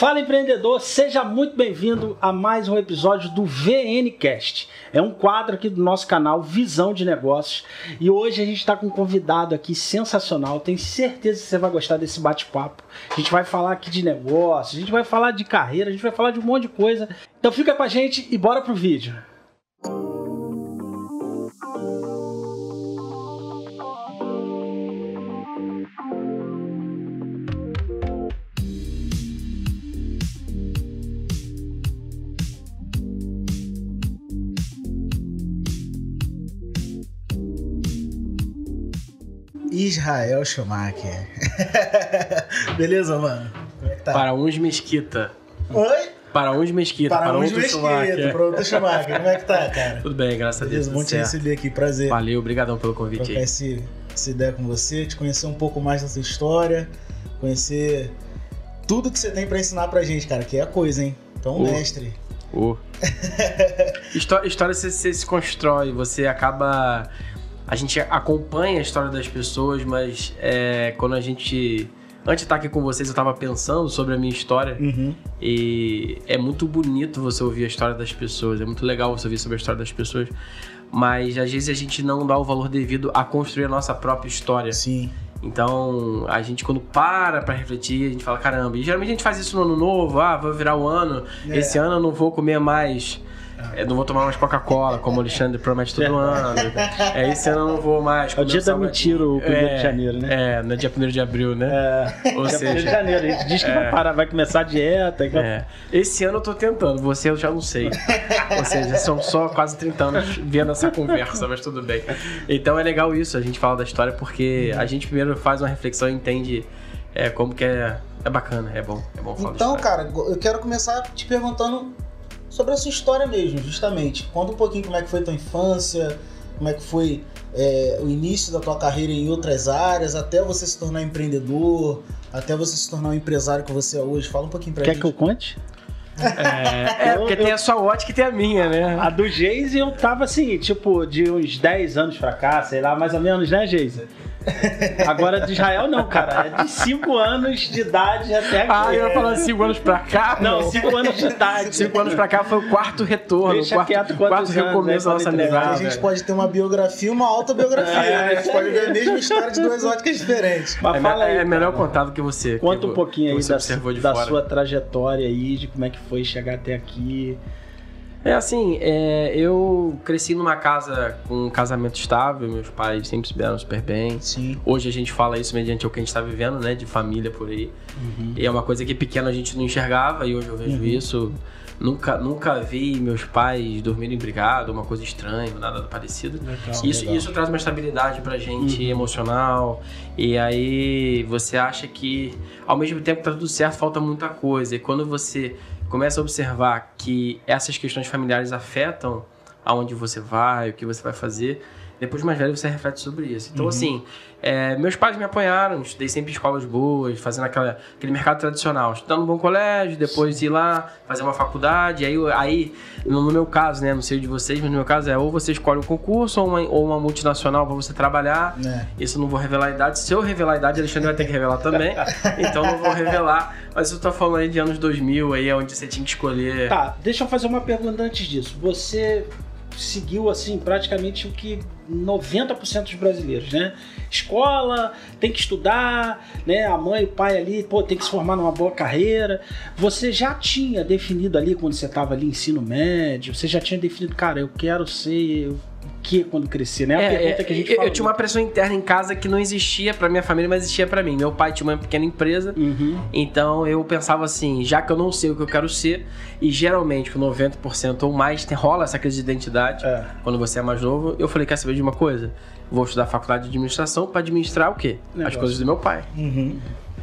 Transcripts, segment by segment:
Fala empreendedor, seja muito bem-vindo a mais um episódio do VNcast. É um quadro aqui do nosso canal Visão de Negócios e hoje a gente está com um convidado aqui sensacional. Tenho certeza que você vai gostar desse bate-papo. A gente vai falar aqui de negócios, a gente vai falar de carreira, a gente vai falar de um monte de coisa. Então fica com a gente e bora pro vídeo. Israel Schumacher. Beleza, mano? Como é que tá? Para uns mesquita. Oi? Para uns mesquita. Para, uns outros Mesquita, para outro Schumacher. Como é que tá, cara? Tudo bem, graças a Deus. Beleza, bom te receber aqui. Prazer Valeu, obrigadão pelo convite trocar aí. esse, essa ideia com você, te conhecer um pouco mais da sua história, conhecer tudo que você tem pra ensinar pra gente, cara, que é coisa, hein? Então, Oh. mestre. Uh. Histó- história você, você se constrói, você acaba. A gente acompanha a história das pessoas, mas é, quando a gente. Antes de estar aqui com vocês, eu tava pensando sobre a minha história. Uhum. E é muito bonito você ouvir a história das pessoas, é muito legal você ouvir sobre a história das pessoas, mas às vezes a gente não dá o valor devido a construir a nossa própria história. Sim. Então, a gente quando para pra refletir, a gente fala, caramba, e geralmente a gente faz isso no ano novo, ah, vou virar o ano, É. esse ano eu não vou comer mais, é, não vou tomar mais Coca-Cola, como o Alexandre promete todo ano. É, esse ano eu não vou mais. É o dia da mentira, o 1 É, de janeiro, né? É, no dia 1 de abril, né? É, Ou dia 1 de seja, janeiro. A gente diz que vai parar, vai começar a dieta. que vai- é. Esse ano eu tô tentando, você eu já não sei. Ou seja, são só quase 30 anos vendo essa conversa, mas tudo bem. Então é legal isso, a gente fala da história, porque a gente primeiro faz uma reflexão e entende é, como que é. É bacana, é bom, é bom falar Então, cara, eu quero começar te perguntando sobre a sua história mesmo, justamente. Conta um pouquinho como é que foi tua infância, como é que foi é, o início da tua carreira em outras áreas, até você se tornar empreendedor, até você se tornar o empresário que você é hoje. Fala um pouquinho pra Quer gente. que eu conte? É, é, porque eu- tem a sua ótica e tem a minha, né? A do Geise eu tava assim, tipo, de uns 10 anos pra cá, sei lá, mais ou menos, né, Geise? Agora de Israel não, cara. É de 5 anos de idade até aqui. Ah, eu ia falar 5 anos pra cá? Não, 5 anos de idade. 5 anos pra cá foi o quarto retorno, Deixa o quarto, quieto quarto recomeço da aí, nossa entregar. A amizade. gente pode ter uma biografia e uma autobiografia. É, né? A gente pode ver a mesma história de duas óticas diferentes. Mas É, fala aí, é melhor contar do que você. Conta que um pouquinho aí da, da sua trajetória aí, de como é que foi chegar até aqui. É assim, é, eu cresci numa casa com um casamento estável, meus pais sempre se deram super bem. Sim. Hoje a gente fala isso mediante o que a gente tá vivendo, né? De família por aí. Uhum. E é uma coisa que pequeno a gente não enxergava e hoje eu vejo Uhum. isso. Nunca, nunca vi meus pais dormirem brigados, uma coisa estranha, nada parecido. Legal. Isso, legal. isso traz uma estabilidade pra gente Uhum. emocional. E aí você acha que ao mesmo tempo que tá tudo certo, falta muita coisa. E quando você começa a observar que essas questões familiares afetam aonde você vai, o que você vai fazer, depois de mais velho você reflete sobre isso. Então, Uhum. assim, é, meus pais me apoiaram, estudei sempre em escolas boas, fazendo aquela, aquele mercado tradicional, estudando num bom colégio, depois ir lá, fazer uma faculdade, aí, aí no, no meu caso, né, não sei de vocês, mas no meu caso é ou você escolhe um concurso ou uma, ou uma multinacional para você trabalhar, Né? isso eu não vou revelar a idade. Se eu revelar a idade, Alexandre vai ter que revelar também. então não vou revelar. Mas eu tô falando aí de anos 2000, aí onde você tinha que escolher. Tá, deixa eu fazer uma pergunta antes disso. Você seguiu, assim, praticamente o que 90% dos brasileiros, né? Escola, tem que estudar, né? A mãe e o pai ali, pô, tem que se formar numa boa carreira. Você já tinha definido ali, quando você estava ali, ensino médio, você já tinha definido, cara, eu quero ser o que quando crescer, né? A É, pergunta é, que a gente eu, eu tinha uma pressão interna em casa que não existia pra minha família, mas existia pra mim. Meu pai tinha uma pequena empresa, Uhum. então eu pensava assim, já que eu não sei o que eu quero ser, e geralmente com 90% ou mais rola essa crise de identidade É. quando você é mais novo, eu falei, quer saber de uma coisa? Vou estudar faculdade de administração pra administrar o quê? Negócio. As coisas do meu pai. Uhum.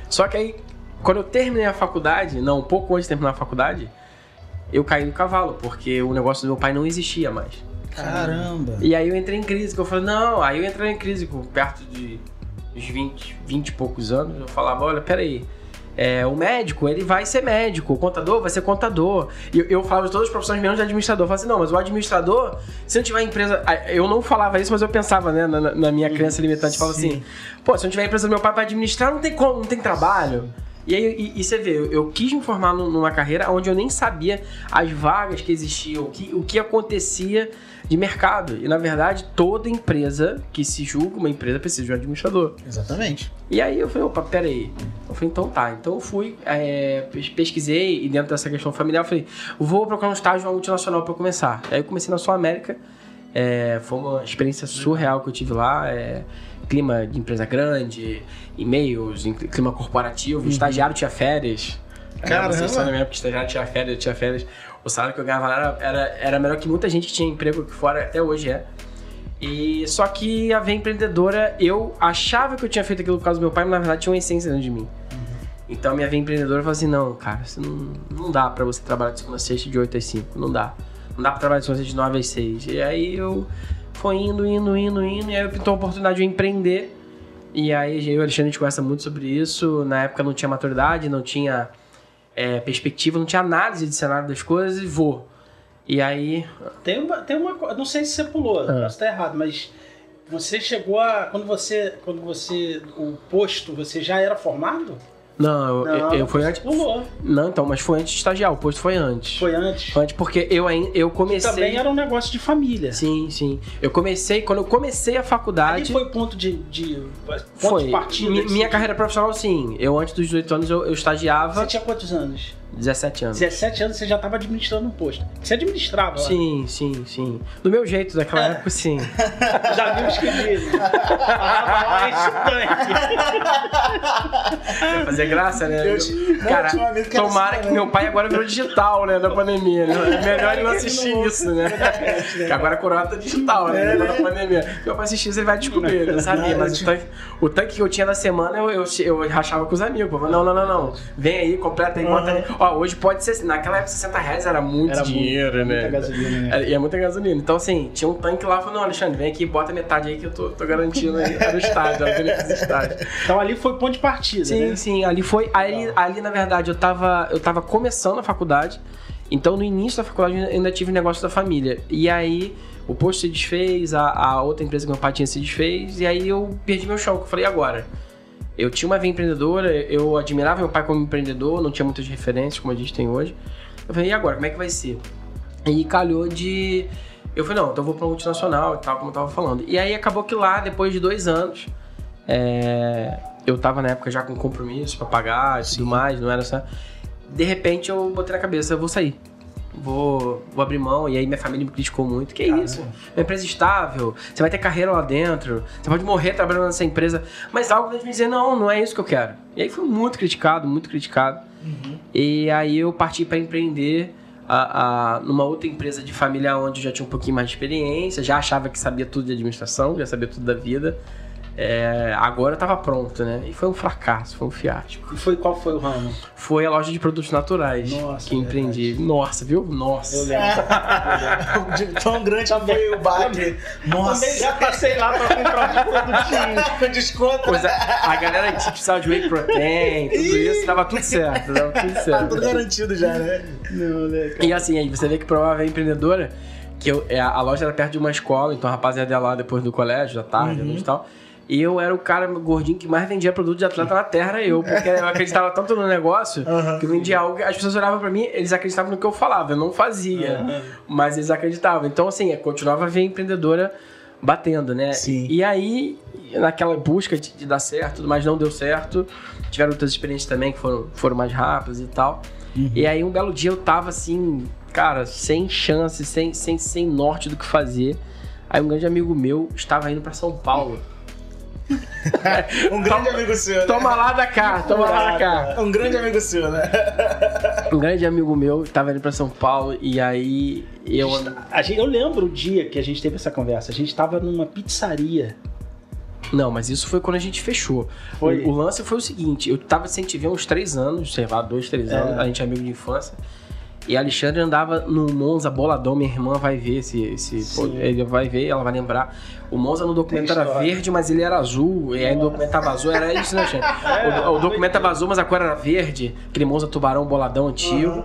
Só que aí, quando eu terminei a faculdade, não, um pouco antes de terminar a faculdade, eu caí no cavalo, porque o negócio do meu pai não existia mais. Caramba. E aí eu entrei em crise, que eu falei, não, aí eu entrei em crise com perto de uns 20, 20 e poucos anos, eu falava, olha, peraí, é, o médico, ele vai ser médico, o contador vai ser contador. E eu, eu falava de todas as profissões menos de administrador. Eu falava assim, não, mas o administrador, se não tiver empresa. Eu não falava isso, mas eu pensava, né, na, na minha crença limitante, eu falava Sim. assim, pô, se não tiver empresa do meu pai pra administrar, não tem como, não tem trabalho. E aí e, e você vê, eu, eu quis me formar num- numa carreira onde eu nem sabia as vagas que existiam, o que, o que acontecia de mercado. E na verdade, toda empresa que se julga uma empresa precisa de um administrador. Exatamente. E aí eu falei, opa, peraí. Eu falei, então tá. Então eu fui, é, pes- pesquisei e dentro dessa questão familiar, eu falei, vou procurar um estágio numa multinacional eu começar. Aí eu comecei na Sul América. é, foi uma experiência surreal que eu tive lá. é, clima de empresa grande, e-mails, em- clima corporativo, estagiário tinha férias. Caramba. Vocês sabem mesmo que estagiário tinha férias, tinha férias. O salário que eu ganhava lá era, era, era melhor que muita gente que tinha emprego aqui fora, até hoje é. E só que a veia empreendedora, eu achava que eu tinha feito aquilo por causa do meu pai, mas na verdade tinha uma essência dentro de mim. Então minha veia empreendedora falou assim: não, cara, você não, não dá pra você trabalhar de segunda a sexta de 8 às 5. Não dá. Não dá pra trabalhar de segunda a sexta de 9 às 6. E aí eu fui indo, indo, indo, indo. E aí eu pintou a oportunidade de eu empreender. E aí eu e o Alexandre a gente conversa muito sobre isso. Na época não tinha maturidade, não tinha é, perspectiva, não tinha análise de cenário das coisas e vou. E aí. Tem uma, tem uma não sei se você pulou, Ah. posso estar errado, mas você chegou a quando você quando você o posto você já era formado? Não, eu, eu, eu Não, fui antes. Pulou. Não, então, mas foi antes de estagiar, o posto foi antes. Foi antes. Foi antes porque eu ainda eu comecei. Também era um negócio de família. Sim, sim. Eu comecei, quando eu comecei a Ali faculdade. foi ponto de, de ponto foi. de partida. Mi- assim. minha carreira profissional, sim. Eu, antes dos 18 anos, eu, eu estagiava. Você tinha quantos anos? 17 anos. 17 anos você já estava administrando um posto. Você administrava lá. Sim, sim, sim. Do meu jeito, daquela É. época, sim. Já vimos que lá estudante. Fazer graça, né? Eu não, Cara, eu tomara assim que meu pai agora virou digital, né? Da pandemia. Né? É melhor ele não assistir isso, né? Que agora a coroa tá digital, né? Na pandemia. Se meu pai assistir isso, ele vai descobrir, não sabia. Não, Mas o tanque, o tanque que eu tinha na semana, eu, eu, eu rachava com os amigos. Não, não, não, não. Vem aí, completa aí, bota aí. Ó, hoje pode ser. Naquela época, 60 reais era muito Era dinheiro, muito- né? muita gasolina, né? Era- E é muita gasolina. Então, assim, tinha um tanque lá, falou, não, Alexandre, vem aqui, bota metade aí que eu tô, tô garantindo aí era o estádio, era o estádio. Então ali foi ponto de partida, Sim, né? sim, ali foi. Ali, ali, na verdade, eu tava, eu tava começando a faculdade. Então, no início da faculdade, eu ainda tive negócio da família. E aí, o posto se desfez, a, a outra empresa que meu pai tinha se desfez. E aí, eu perdi meu chão, que eu falei, agora? Eu tinha uma veia empreendedora, eu admirava meu pai como empreendedor, não tinha muitas referências como a gente tem hoje. Eu falei, e agora? Como é que vai ser? E calhou de. Eu falei, não, então eu vou pra uma multinacional e tal, como eu tava falando. E aí acabou que lá, depois de dois anos, é, eu tava na época já com compromisso pra pagar e tudo mais, não era só. De repente eu botei na cabeça, eu vou sair. Vou, vou abrir mão, e aí minha família me criticou muito. Que isso? Uma empresa estável, você vai ter carreira lá dentro, você pode morrer trabalhando nessa empresa. Mas algo dentro de mim dizer, não, não é isso que eu quero. E aí fui muito criticado, muito criticado. E aí eu parti para empreender a, a- numa outra empresa de família onde eu já tinha um pouquinho mais de experiência, já achava que sabia tudo de administração, já sabia tudo da vida. É, agora eu tava pronto, né? E foi um fracasso, foi um fiasco. E foi qual foi o ramo? Foi a loja de produtos naturais Nossa, que empreendi. Nossa, viu? Nossa. Eu lembro. Tão grande que foi o baque. Nossa. Também já passei lá pra comprar os produtinhos. Com desconto. Pois a, a galera que precisava de whey protein, tudo isso, dava tudo certo, dava tudo Tá certo. tudo garantido já, né? Não, né? E assim, aí você vê que provável é empreendedora, que eu, é, a loja era perto de uma escola, então a rapaziada ia lá depois do colégio, da tarde, à noite e tal. E eu era o cara gordinho que mais vendia produto de atleta na terra, era eu, porque eu acreditava tanto no negócio Aham. que eu vendia algo as pessoas olhavam pra mim, eles acreditavam no que eu falava, eu não fazia, mas eles acreditavam. Então, assim, eu continuava a ver a empreendedora batendo, né? Sim. E aí, naquela busca de, de dar certo, mas não deu certo. Tiveram outras experiências também que foram, foram mais rápidas e tal. E aí, um belo dia eu tava assim, cara, sem chance, sem, sem, sem norte do que fazer. Aí, um grande amigo meu estava indo pra São Paulo. Um grande amigo seu, né? Toma lá da cá, toma lá da cá. Um grande amigo seu, né? Um grande amigo meu estava indo pra São Paulo e aí eu. A gente, eu lembro o dia que a gente teve essa conversa. A gente tava numa pizzaria. Não, mas isso foi quando a gente fechou. Foi. O, o lance foi o seguinte: eu tava sem te ver uns três anos, sei lá, dois, três É. anos, a gente é amigo de infância. E a Alexandre andava no Monza boladão, minha irmã vai ver esse. esse ele vai ver, ela vai lembrar. O Monza no documento era verde, mas ele era azul. E aí no documento tava azul, era isso, né, Alexandre? É, o, o documento tava azul, mas a cor era verde. Aquele Monza tubarão boladão antigo.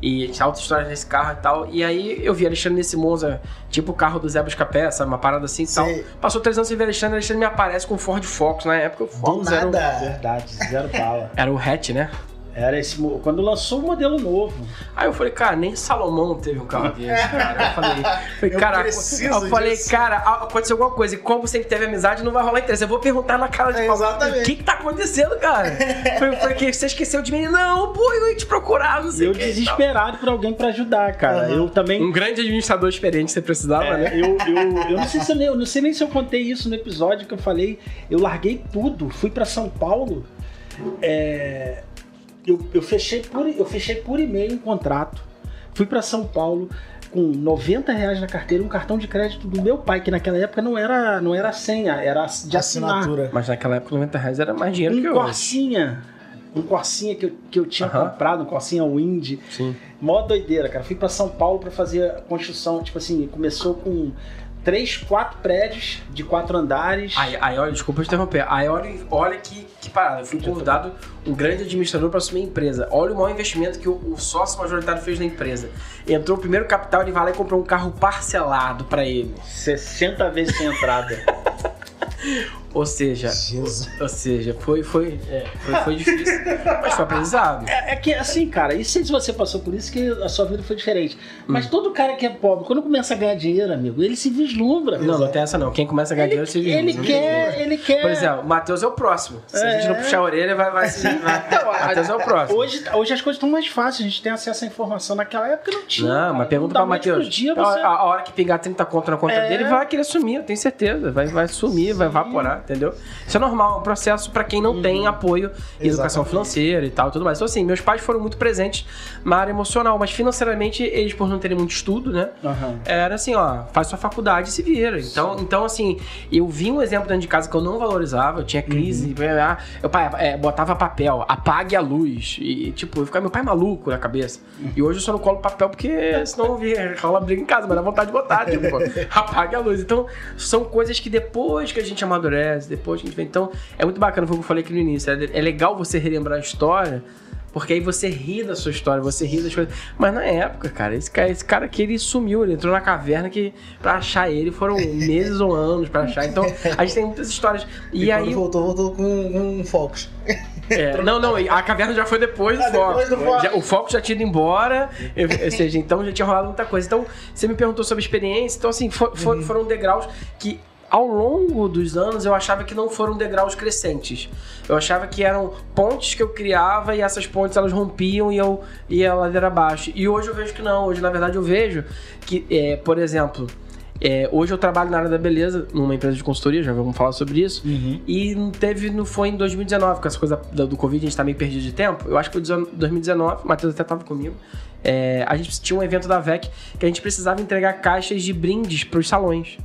E tinha altas histórias nesse carro e tal. E aí eu vi Alexandre nesse Monza, tipo o carro do Zé Buscapé, sabe? Uma parada assim e tal. Passou três anos sem ver Alexandre, Alexandre me aparece com o Ford Focus. Na época o Do Focus era o, nada. Verdade, zero bala. era o hatch, né? Era esse. Quando lançou o modelo novo. Aí eu falei, cara, nem Salomão teve um carro desse, cara. Eu falei, falei Eu cara, preciso eu falei, disso. cara, aconteceu alguma coisa. E como sempre teve amizade, não vai rolar interesse. Eu vou perguntar na cara de É, pau, exatamente. O que que tá acontecendo, cara? Foi, foi que você esqueceu de mim? Não, pô, eu ia te procurar, não sei eu o que. e tal. desesperado por alguém pra ajudar, cara. Aham. Eu também. Um grande administrador experiente você precisava, É, né? eu, eu, eu não sei se eu, nem- eu não sei nem se eu contei isso no episódio que eu falei. Eu larguei tudo, fui pra São Paulo. é, eu, eu fechei por eu fechei por e-mail um contrato. Fui pra São Paulo com 90 reais na carteira, um cartão de crédito do meu pai, que naquela época não era não era senha, era de assinar. assinatura. Mas naquela época 90 reais era mais dinheiro que Um hoje. Corsinha. Um Corsinha que eu, que eu tinha comprado, um Corsinha Wind. Sim. Mó doideira, cara. Fui pra São Paulo pra fazer a construção. Tipo assim, começou com três, quatro prédios de quatro andares. Aí, aí, olha, desculpa te interromper. Aí olha, olha que, que parada. Eu fui convidado um grande administrador para assumir a empresa. Olha o maior investimento que o, o sócio majoritário fez na empresa. Entrou o primeiro capital, ele vai lá e comprou um carro parcelado para ele. 60 vezes sem entrada. Ou seja, Jesus. ou seja, foi, foi, é, foi, foi difícil, mas foi aprendizado. é, é que assim, cara, e se você passou por isso que a sua vida foi diferente. Mas todo cara que é pobre, quando começa a ganhar dinheiro, amigo, ele se vislumbra. Não, não tem essa não. Quem começa a ganhar dinheiro se Ele vislumbra. quer, ele quer. Por exemplo, o Matheus é o próximo. Se a gente não É. puxar a orelha, vai, vai se. Vai. Então, Matheus é o próximo. Hoje, hoje as coisas estão mais fáceis, a gente tem acesso à informação. Naquela época não tinha. Não, mas pergunta pra Matheus. Dia, você... A, a hora que pingar 30 conto na conta É. dele, vai querer sumir, eu tenho certeza. Vai, vai sumir, vai evaporar, entendeu? Isso é normal, é um processo pra quem não tem apoio em educação Exatamente. financeira e tal, tudo mais. Então, assim, meus pais foram muito presentes na área emocional, mas financeiramente, eles, por não terem muito estudo, né? Aham. Era assim, ó, faz sua faculdade e se vira. Então, então, assim, eu vi um exemplo dentro de casa que eu não valorizava, eu tinha crise, ah, eu pai, é, botava papel, apague a luz. E, tipo, eu ficava meu pai maluco na cabeça. E hoje eu só não colo papel porque senão vi- rola briga em casa, mas dá vontade de botar, tipo, apague a luz. Então, são coisas que depois que a gente amadurece, depois que a gente vem. Então, é muito bacana, foi o que eu falei aqui no início. É, é legal você relembrar a história. Porque aí você ri da sua história, você ri das coisas. Mas na época, cara, esse cara, esse cara aqui, ele sumiu, ele entrou na caverna que pra achar ele foram meses ou anos pra achar. Então, a gente tem muitas histórias. E, E, aí. voltou, voltou com um Focus. é, não, não, a caverna já foi depois do Ah, foco. depois do foco. Já- o foco já tinha ido embora, eu- ou seja, então já tinha rolado muita coisa. Então, você me perguntou sobre experiência, então assim, fo- fo- Uhum. foram degraus que ao longo dos anos eu achava que não foram degraus crescentes. Eu achava que eram pontes que eu criava e essas pontes elas rompiam e eu ia ladeira abaixo. E hoje eu vejo que não. Hoje, na verdade, eu vejo que, é, por exemplo, é, hoje eu trabalho na área da beleza, numa empresa de consultoria, já vamos falar sobre isso. E não teve, não foi em 2019, com essa coisa do, Covid, a gente tá meio perdido de tempo. Eu acho que foi em 2019, o Matheus até tava comigo. É, a gente tinha um evento da VEC que a gente precisava entregar caixas de brindes pros salões.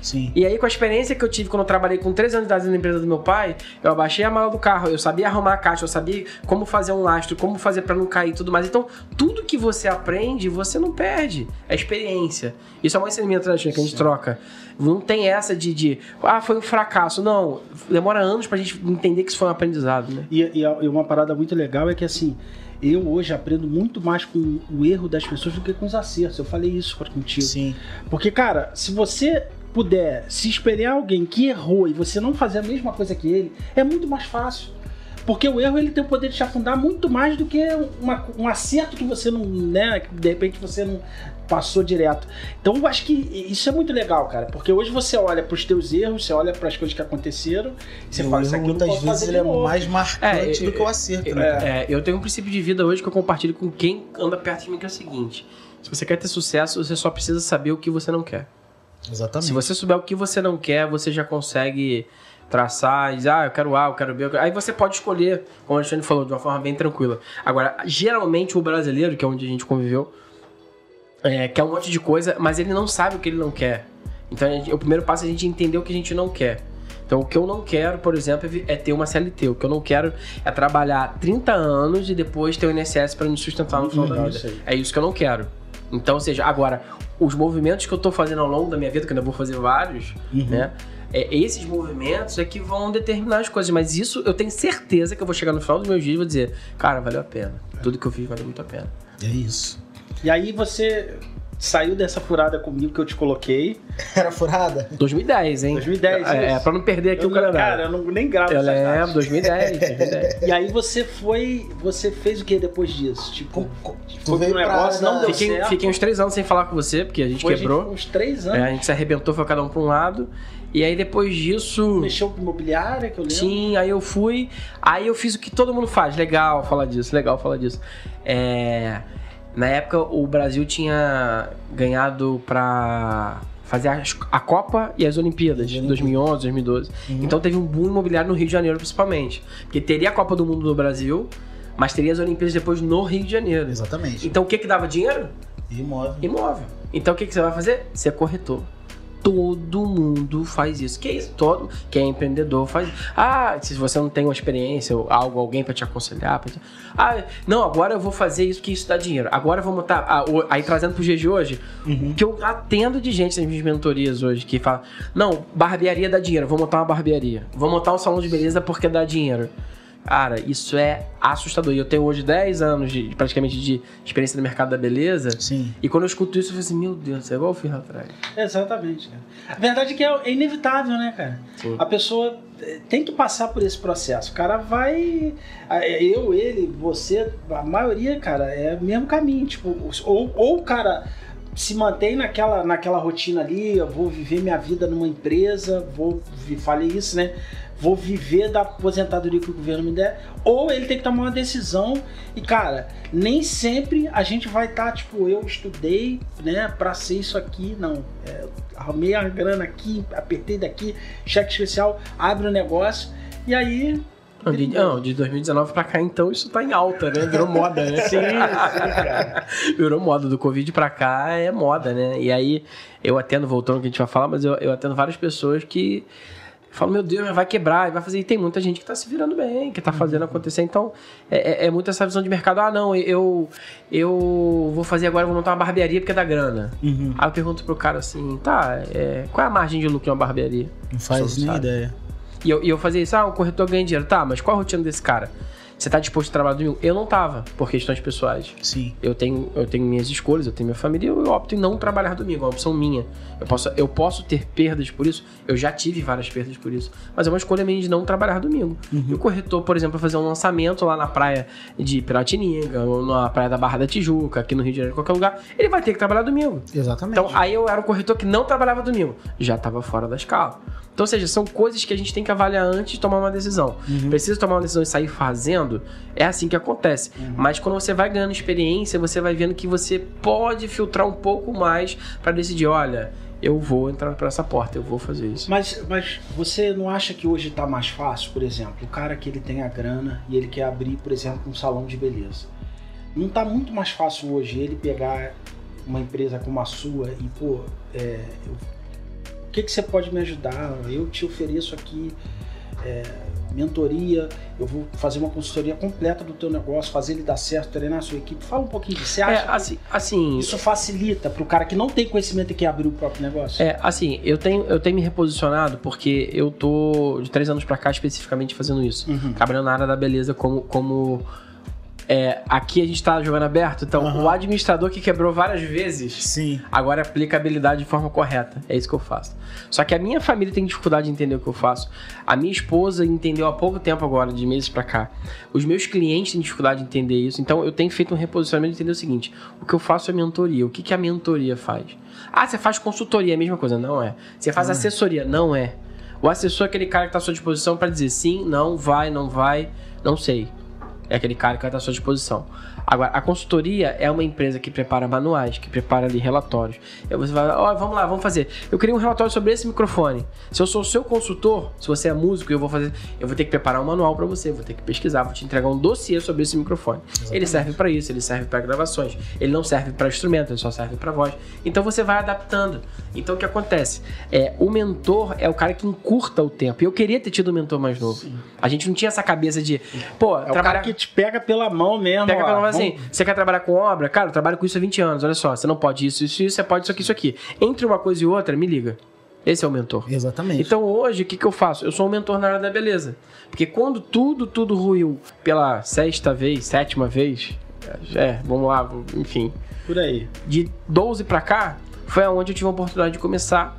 Sim. E aí, com a experiência que eu tive quando eu trabalhei com 13 anos de idade na empresa do meu pai, eu abaixei a mala do carro, eu sabia arrumar a caixa, eu sabia como fazer um lastro, como fazer pra não cair e tudo mais. Então, tudo que você aprende, você não perde. É experiência. Isso é um ensinamento gente que a gente troca. Não tem essa de, de, ah, foi um fracasso. Não, demora anos pra gente entender que isso foi um aprendizado, né? E, e uma parada muito legal é que assim, eu hoje aprendo muito mais com o erro das pessoas do que com os acertos. Eu falei isso contigo. Sim. Porque, cara, se você puder se espelhar alguém que errou e você não fazer a mesma coisa que ele, é muito mais fácil. Porque o erro ele tem o poder de te afundar muito mais do que uma- um acerto que você não, né, que de repente você não passou direto. Então eu acho que isso é muito legal, cara, porque hoje você olha para os teus erros, você olha para as coisas que aconteceram, e você o fala isso aqui muitas vezes fazer ele é mais marcante É, do que o acerto, é, né, cara? É, eu tenho um princípio de vida hoje que eu compartilho com quem anda perto de mim, que é o seguinte. Se você quer ter sucesso, você só precisa saber o que você não quer. Exatamente. Se você souber o que você não quer, você já consegue traçar e dizer, ah, eu quero A, eu quero B. eu quero-" Aí você pode escolher, como a Alexandre falou, de uma forma bem tranquila. Agora, geralmente o brasileiro, que é onde a gente conviveu, é, quer um monte de coisa, mas ele não sabe o que ele não quer. Então, gente- o primeiro passo é a gente entender o que a gente não quer. Então, o que eu não quero, por exemplo, é ter uma CLT. O que eu não quero é trabalhar 30 anos e depois ter o INSS para me sustentar no final da Legal vida. É isso que eu não quero. Então, ou seja, agora, os movimentos que eu tô fazendo ao longo da minha vida, que eu ainda vou fazer vários, Uhum. né? é, esses movimentos é que vão determinar as coisas. Mas isso eu tenho certeza que eu vou chegar no final dos meus dias e vou dizer, cara, valeu a pena. Tudo que eu fiz valeu muito a pena. É isso. E aí você saiu dessa furada comigo que eu te coloquei. Era furada? 2010, hein? 2010, É, é pra não perder aqui Eu o não- calendário. Cara, eu não, nem gravo eu lembro, datas. 2010, 2010. E aí você foi. Você fez o que depois disso? Tipo, Com- com- foi tu veio pro negócio, área não deu Fiquei, certo. fiquei uns três anos sem falar com você, porque a gente Foi, quebrou. Gente, uns três É, anos. a gente se arrebentou, foi cada um pra um lado. E aí depois disso. Mexeu com imobiliária, que eu lembro. Sim, aí eu fui. Aí eu fiz o que todo mundo faz. Legal falar disso, legal falar disso. É, na época o Brasil tinha ganhado pra fazer a Copa e as Olimpíadas, de 2011, 2012. Uhum. Então teve um boom imobiliário no Rio de Janeiro, principalmente. Porque teria a Copa do Mundo no Brasil, mas teria as Olimpíadas depois no Rio de Janeiro. Exatamente. Então o que que dava dinheiro? Imóvel. Imóvel. Então o que, que você vai fazer? Ser corretor. Todo mundo faz isso. Que isso? Todo quem é empreendedor faz. Ah, se você não tem uma experiência ou algo, alguém para te aconselhar, pra te- ah, não, agora eu vou fazer isso que isso dá dinheiro. Agora eu vou montar. ah, aí trazendo pro de hoje, Uhum. que eu atendo de gente nas minhas mentorias hoje que fala: não, barbearia dá dinheiro, vou montar uma barbearia. Vou montar um salão de beleza porque dá dinheiro. Cara, isso é assustador. E eu tenho hoje 10 anos de, praticamente de experiência no mercado da beleza. Sim. E quando eu escuto isso, eu falo assim, meu Deus, é igual eu fiz lá atrás. Exatamente, cara. A verdade é que é é inevitável, né, cara? Sim. A pessoa eh, tem que passar por esse processo. O cara vai. Eu, ele, você, a maioria, cara, é o mesmo caminho. Tipo, ou, ou o cara se mantém naquela, naquela rotina ali, eu vou viver minha vida numa empresa, vou. Falei isso, né? Vou viver da aposentadoria que o governo me der, ou ele tem que tomar uma decisão. E, cara, nem sempre a gente vai estar, tipo, eu estudei, né, pra ser isso aqui. Não. É, arrumei a grana aqui, apertei daqui, cheque especial, abre o negócio, e aí. Não, de, não, de 2019 pra cá, então, isso tá em alta, né? Virou moda, né? Sim, sim, cara. Virou moda. Do Covid pra cá é moda, né? E aí, eu atendo, voltando ao que a gente vai falar, mas eu, eu atendo várias pessoas que falam, meu Deus, vai quebrar, e vai fazer. E tem muita gente que tá se virando bem, que tá fazendo acontecer. Então, é, é- é muito essa visão de mercado. Ah, não, eu, eu vou fazer agora, vou montar uma barbearia porque dá grana. Uhum. Aí eu pergunto pro cara assim, tá, é, qual é a margem de lucro de uma barbearia? Não faz nem sabe. ideia. E eu, e eu fazia isso, ah, o corretor ganha dinheiro. Tá, mas qual a rotina desse cara? Você tá disposto a trabalhar domingo? Eu não tava, por questões pessoais. Sim. Eu tenho, eu tenho minhas escolhas, eu tenho minha família e eu opto em não trabalhar domingo, é uma opção minha. Eu posso, eu posso ter perdas por isso, eu já tive várias perdas por isso, mas é uma escolha minha de não trabalhar domingo. E o corretor, por exemplo, fazer um lançamento lá na praia de Piratininga, ou na praia da Barra da Tijuca, aqui no Rio de Janeiro, qualquer lugar, ele vai ter que trabalhar domingo. Exatamente. Então, aí eu era um corretor que não trabalhava domingo. Já estava fora da escala. Então, ou seja, são coisas que a gente tem que avaliar antes de tomar uma decisão. Precisa tomar uma decisão e sair fazendo, é assim que acontece. Mas quando você vai ganhando experiência, você vai vendo que você pode filtrar um pouco mais para decidir, olha, eu vou entrar por essa porta, eu vou fazer isso. Mas, mas você não acha que hoje tá mais fácil, por exemplo, o cara que ele tem a grana e ele quer abrir, por exemplo, um salão de beleza. Não tá muito mais fácil hoje ele pegar uma empresa como a sua e, pô, é, eu- o que, que você pode me ajudar? Eu te ofereço aqui é, mentoria, eu vou fazer uma consultoria completa do teu negócio, fazer ele dar certo, treinar a sua equipe. Fala um pouquinho disso. Você É, acha que assim, assim isso facilita pro cara que não tem conhecimento e quer abrir o próprio negócio? É, assim, eu tenho, eu tenho me reposicionado porque eu tô de três anos pra cá especificamente fazendo isso. Uhum. Trabalhando na área da beleza como. como é, aqui a gente tá jogando aberto, então Aham. o administrador que quebrou várias vezes. Sim. Agora aplica a habilidade de forma correta. É isso que eu faço. Só que a minha família tem dificuldade de entender o que eu faço. A minha esposa entendeu há pouco tempo agora, de meses pra cá. Os meus clientes têm dificuldade de entender isso. Então eu tenho feito um reposicionamento de entender o seguinte: o que eu faço é mentoria. O que, que a mentoria faz? Ah, você faz consultoria, é a mesma coisa. Não é. Você faz assessoria. Não é. O assessor é aquele cara que está à sua disposição para dizer sim, não, vai, não vai, não sei. É aquele cara que vai estar à sua disposição. Agora, a consultoria é uma empresa que prepara manuais, que prepara ali relatórios. E você vai, ó, vamos lá, vamos fazer. Eu queria um relatório sobre esse microfone. Se eu sou o seu consultor, se você é músico, eu vou fazer, eu vou ter que preparar um manual para você, vou ter que pesquisar, vou te entregar um dossiê sobre esse microfone. Ele serve para isso, ele serve para gravações. Ele não serve para instrumento, ele só serve para voz. Então você vai adaptando. Então o que acontece? É, o mentor é o cara que encurta o tempo. E eu queria ter tido um mentor mais novo. A gente não tinha essa cabeça de, pô, É o cara que te pega pela mão mesmo. Pega ó, pela mão assim, você quer trabalhar com obra? Cara, eu trabalho com isso há 20 anos, olha só, você não pode isso, isso, isso, você pode isso aqui, isso aqui. Entre uma coisa e outra, me liga. Esse é o mentor. Exatamente. Então hoje, o que, que eu faço? Eu sou um mentor na área da beleza. Porque quando tudo, tudo ruiu pela sexta vez, sétima vez, é, vamos lá, enfim, Por aí. de 12 pra cá, foi aonde eu tive a oportunidade de começar.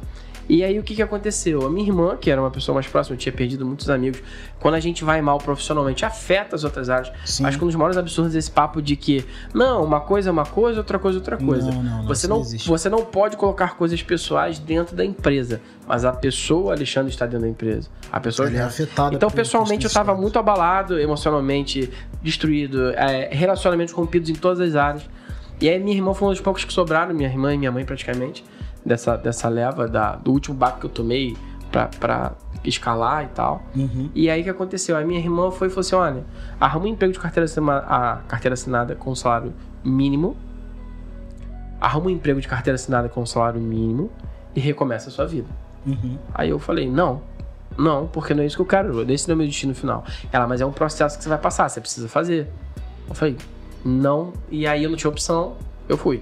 E aí o que, que aconteceu? A minha irmã, que era uma pessoa mais próxima, eu tinha perdido muitos amigos. Quando a gente vai mal profissionalmente, afeta as outras áreas. Sim. Acho que um dos maiores absurdos é esse papo de que, não, uma coisa é uma coisa, outra coisa é outra coisa. Não, não, não, você, não, existe. você não pode colocar coisas pessoais dentro da empresa. Mas a pessoa, Alexandre, está dentro da empresa. A pessoa Ele é afetado. então, pessoalmente, eu tava questões muito abalado, emocionalmente destruído, é, relacionamentos rompidos em todas as áreas. E aí, minha irmã foi uma dos poucos que sobraram, minha irmã e minha mãe, praticamente, dessa, dessa leva, da, do último barco que eu tomei pra, pra escalar e tal. Uhum. E aí, o que aconteceu? A minha irmã foi e falou assim: olha, arruma um emprego de carteira, assina- a carteira assinada com salário mínimo, arruma um emprego de carteira assinada com salário mínimo e recomeça a sua vida. Uhum. Aí eu falei, não, não, porque não é isso que eu quero, esse não é meu destino final. Ela, mas é um processo que você vai passar, você precisa fazer. Eu falei, não, e aí eu não tinha opção, eu fui.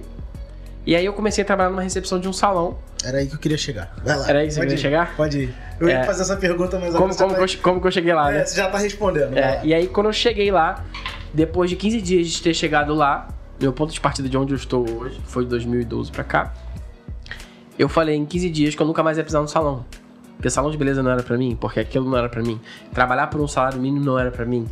E aí eu comecei a trabalhar numa recepção de um salão. Era aí que eu queria chegar. Vai lá. Era aí que você queria ir. chegar? Pode ir. Eu ia É. fazer essa pergunta, mas Como, agora como, você, que eu, como que eu cheguei lá, vai... né? é, você já tá respondendo. vai É, e aí quando eu cheguei lá, depois de 15 dias de ter chegado lá, meu ponto de partida de onde eu estou hoje, foi de 2012 pra cá, eu falei em 15 dias que eu nunca mais ia pisar no salão. Porque salão de beleza não era pra mim, porque aquilo não era pra mim. Trabalhar por um salário mínimo não era pra mim.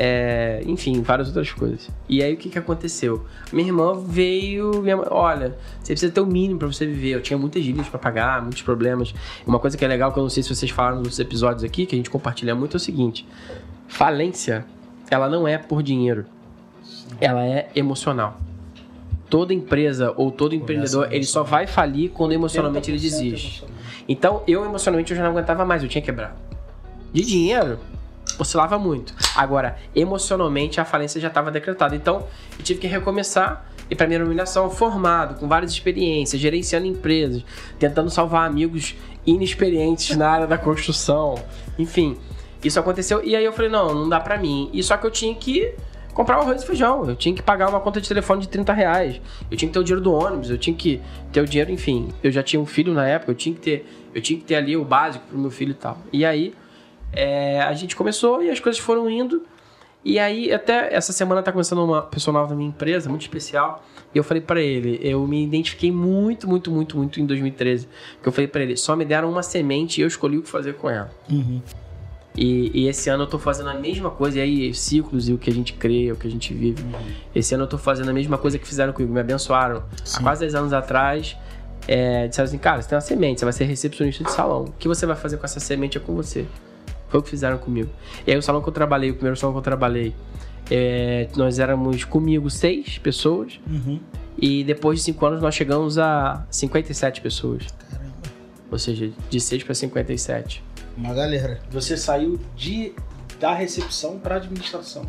É, enfim, várias outras coisas. E aí o que que aconteceu? Minha irmã veio, minha mãe, olha, você precisa ter o mínimo pra você viver. Eu tinha muitas dívidas pra pagar, muitos problemas. Uma coisa que é legal que eu não sei se vocês falaram nos episódios aqui, que a gente compartilha muito é o seguinte: falência, ela não é por dinheiro. Ela é emocional. Toda empresa ou todo empreendedor, ele só vai falir quando emocionalmente ele 80% desiste. Então, eu emocionalmente eu já não aguentava mais, eu tinha quebrado. De dinheiro, oscilava muito. Agora, emocionalmente a falência já estava decretada. Então, eu tive que recomeçar. E para minha iluminação, formado, com várias experiências, gerenciando empresas, tentando salvar amigos inexperientes na área da construção. Enfim, isso aconteceu. E aí eu falei, não, não dá pra mim. E só que eu tinha que comprar arroz e feijão. Eu tinha que pagar uma conta de telefone de 30 reais. Eu tinha que ter o dinheiro do ônibus, eu tinha que ter o dinheiro, enfim. Eu já tinha um filho na época, eu tinha que ter, eu tinha que ter ali o básico pro meu filho e tal. E aí é, a gente começou e as coisas foram indo. E aí, até essa semana tá começando uma pessoa nova na minha empresa, muito especial. E eu falei pra ele, eu me identifiquei muito, muito, muito, muito em 2013. Que eu falei pra ele, só me deram uma semente e eu escolhi o que fazer com ela. Uhum. E, e esse ano eu tô fazendo a mesma coisa, e aí ciclos e o que a gente crê, o que a gente vive. Esse ano eu tô fazendo a mesma coisa que fizeram comigo, me abençoaram. Sim. Há quase 10 anos atrás, é, disseram assim, cara, você tem uma semente, você vai ser recepcionista de salão. O que você vai fazer com essa semente é com você. Foi o que fizeram comigo. E aí o salão que eu trabalhei, o primeiro salão que eu trabalhei, é, nós éramos comigo seis pessoas, Uhum. e depois de cinco anos nós chegamos a 57 pessoas. Caramba. Ou seja, de 6 para 57. Uma galera. Você saiu de, da recepção para administração.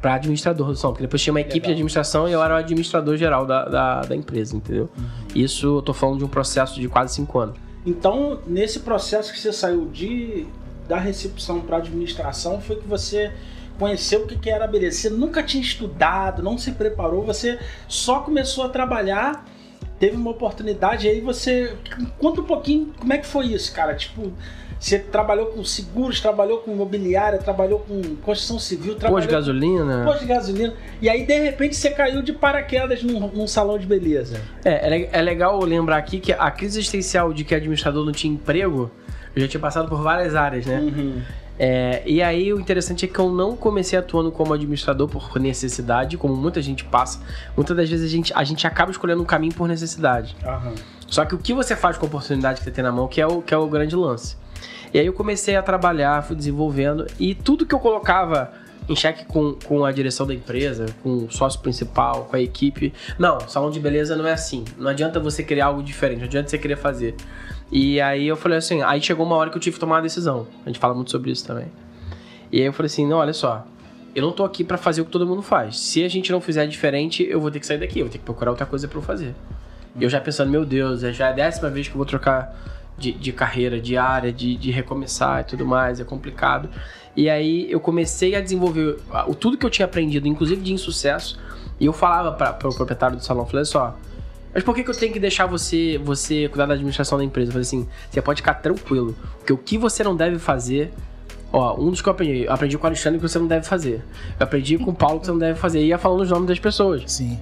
Pra administrador do salão, porque depois tinha uma equipe Legal. de administração e eu era o administrador geral da, da, da empresa, entendeu? Isso eu tô falando de um processo de quase cinco anos. Então, nesse processo que você saiu de da recepção para administração, foi que você conheceu o que era a beleza. Você nunca tinha estudado, não se preparou, você só começou a trabalhar, teve uma oportunidade, aí você conta um pouquinho como é que foi isso, cara. Tipo, você trabalhou com seguros, trabalhou com imobiliária, trabalhou com construção civil, Pôs trabalhou de gasolina. com posto de gasolina, e aí de repente você caiu de paraquedas num, num salão de beleza. É, é, é legal lembrar aqui que a crise existencial de que administrador não tinha emprego, eu já tinha passado por várias áreas, né? Uhum. É, e aí o interessante é que eu não comecei atuando como administrador por necessidade, como muita gente passa. Muitas das vezes a gente, a gente acaba escolhendo um caminho por necessidade. Aham. Só que o que você faz com a oportunidade que você tem na mão, que é o, que é o grande lance. E aí eu comecei a trabalhar, fui desenvolvendo, e tudo que eu colocava em xeque com, com a direção da empresa, com o sócio principal, com a equipe. Não, salão de beleza não é assim. Não adianta você criar algo diferente, não adianta você querer fazer. E aí eu falei assim, aí chegou uma hora que eu tive que tomar uma decisão. A gente fala muito sobre isso também. E aí eu falei assim, não, olha só, eu não tô aqui pra fazer o que todo mundo faz. Se a gente não fizer diferente, eu vou ter que sair daqui, eu vou ter que procurar outra coisa pra eu fazer. E eu já pensando, meu Deus, é já a décima vez que eu vou trocar de, de carreira, de área, de, de recomeçar e tudo mais, é complicado. E aí eu comecei a desenvolver o tudo que eu tinha aprendido, inclusive de insucesso, e eu falava para o proprietário do salão, falei "Olha só, Mas por que, que eu tenho que deixar você você cuidar da administração da empresa? Eu falei assim, você pode ficar tranquilo. Porque o que você não deve fazer. Ó, um dos que eu aprendi. Eu aprendi com o Alexandre que você não deve fazer. Eu aprendi com o Paulo que você não deve fazer. E ia falando os nomes das pessoas. Sim.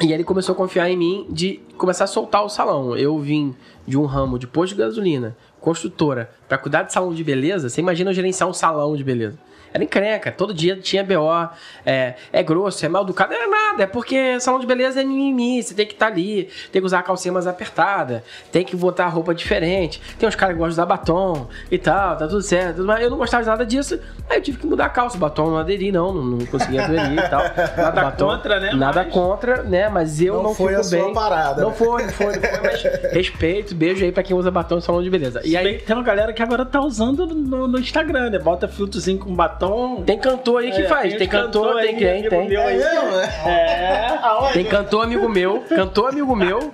E ele começou a confiar em mim de começar a soltar o salão. Eu vim de um ramo de posto de gasolina, construtora, pra cuidar de salão de beleza. Você imagina eu gerenciar um salão de beleza. Era encrenca, todo dia tinha BO, é, é grosso, é mal educado, não é nada, é porque salão de beleza é mimimi, você tem que estar ali, tem que usar a calcinha mais apertada, tem que botar roupa diferente, tem uns caras que gostam de usar batom e tal, tá tudo certo, mas eu não gostava de nada disso, aí eu tive que mudar a calça, o batom não aderi não, não, não conseguia aderir e tal. Nada Batom- contra, né? Nada Mas- contra, né, mas eu Não não, foi fico a sua bem. parada, Não né? foi, não foi, não foi, mas respeito, beijo aí pra quem usa batom em salão de beleza. E aí aí tem uma galera que agora tá usando no, no Instagram, né? Bota filtrozinho com batom. Tem cantor aí que É, faz, tem tem cantor, cantor tem quem, tem. meu É aí. É. É. Aonde? Tem cantor amigo meu, cantor amigo meu,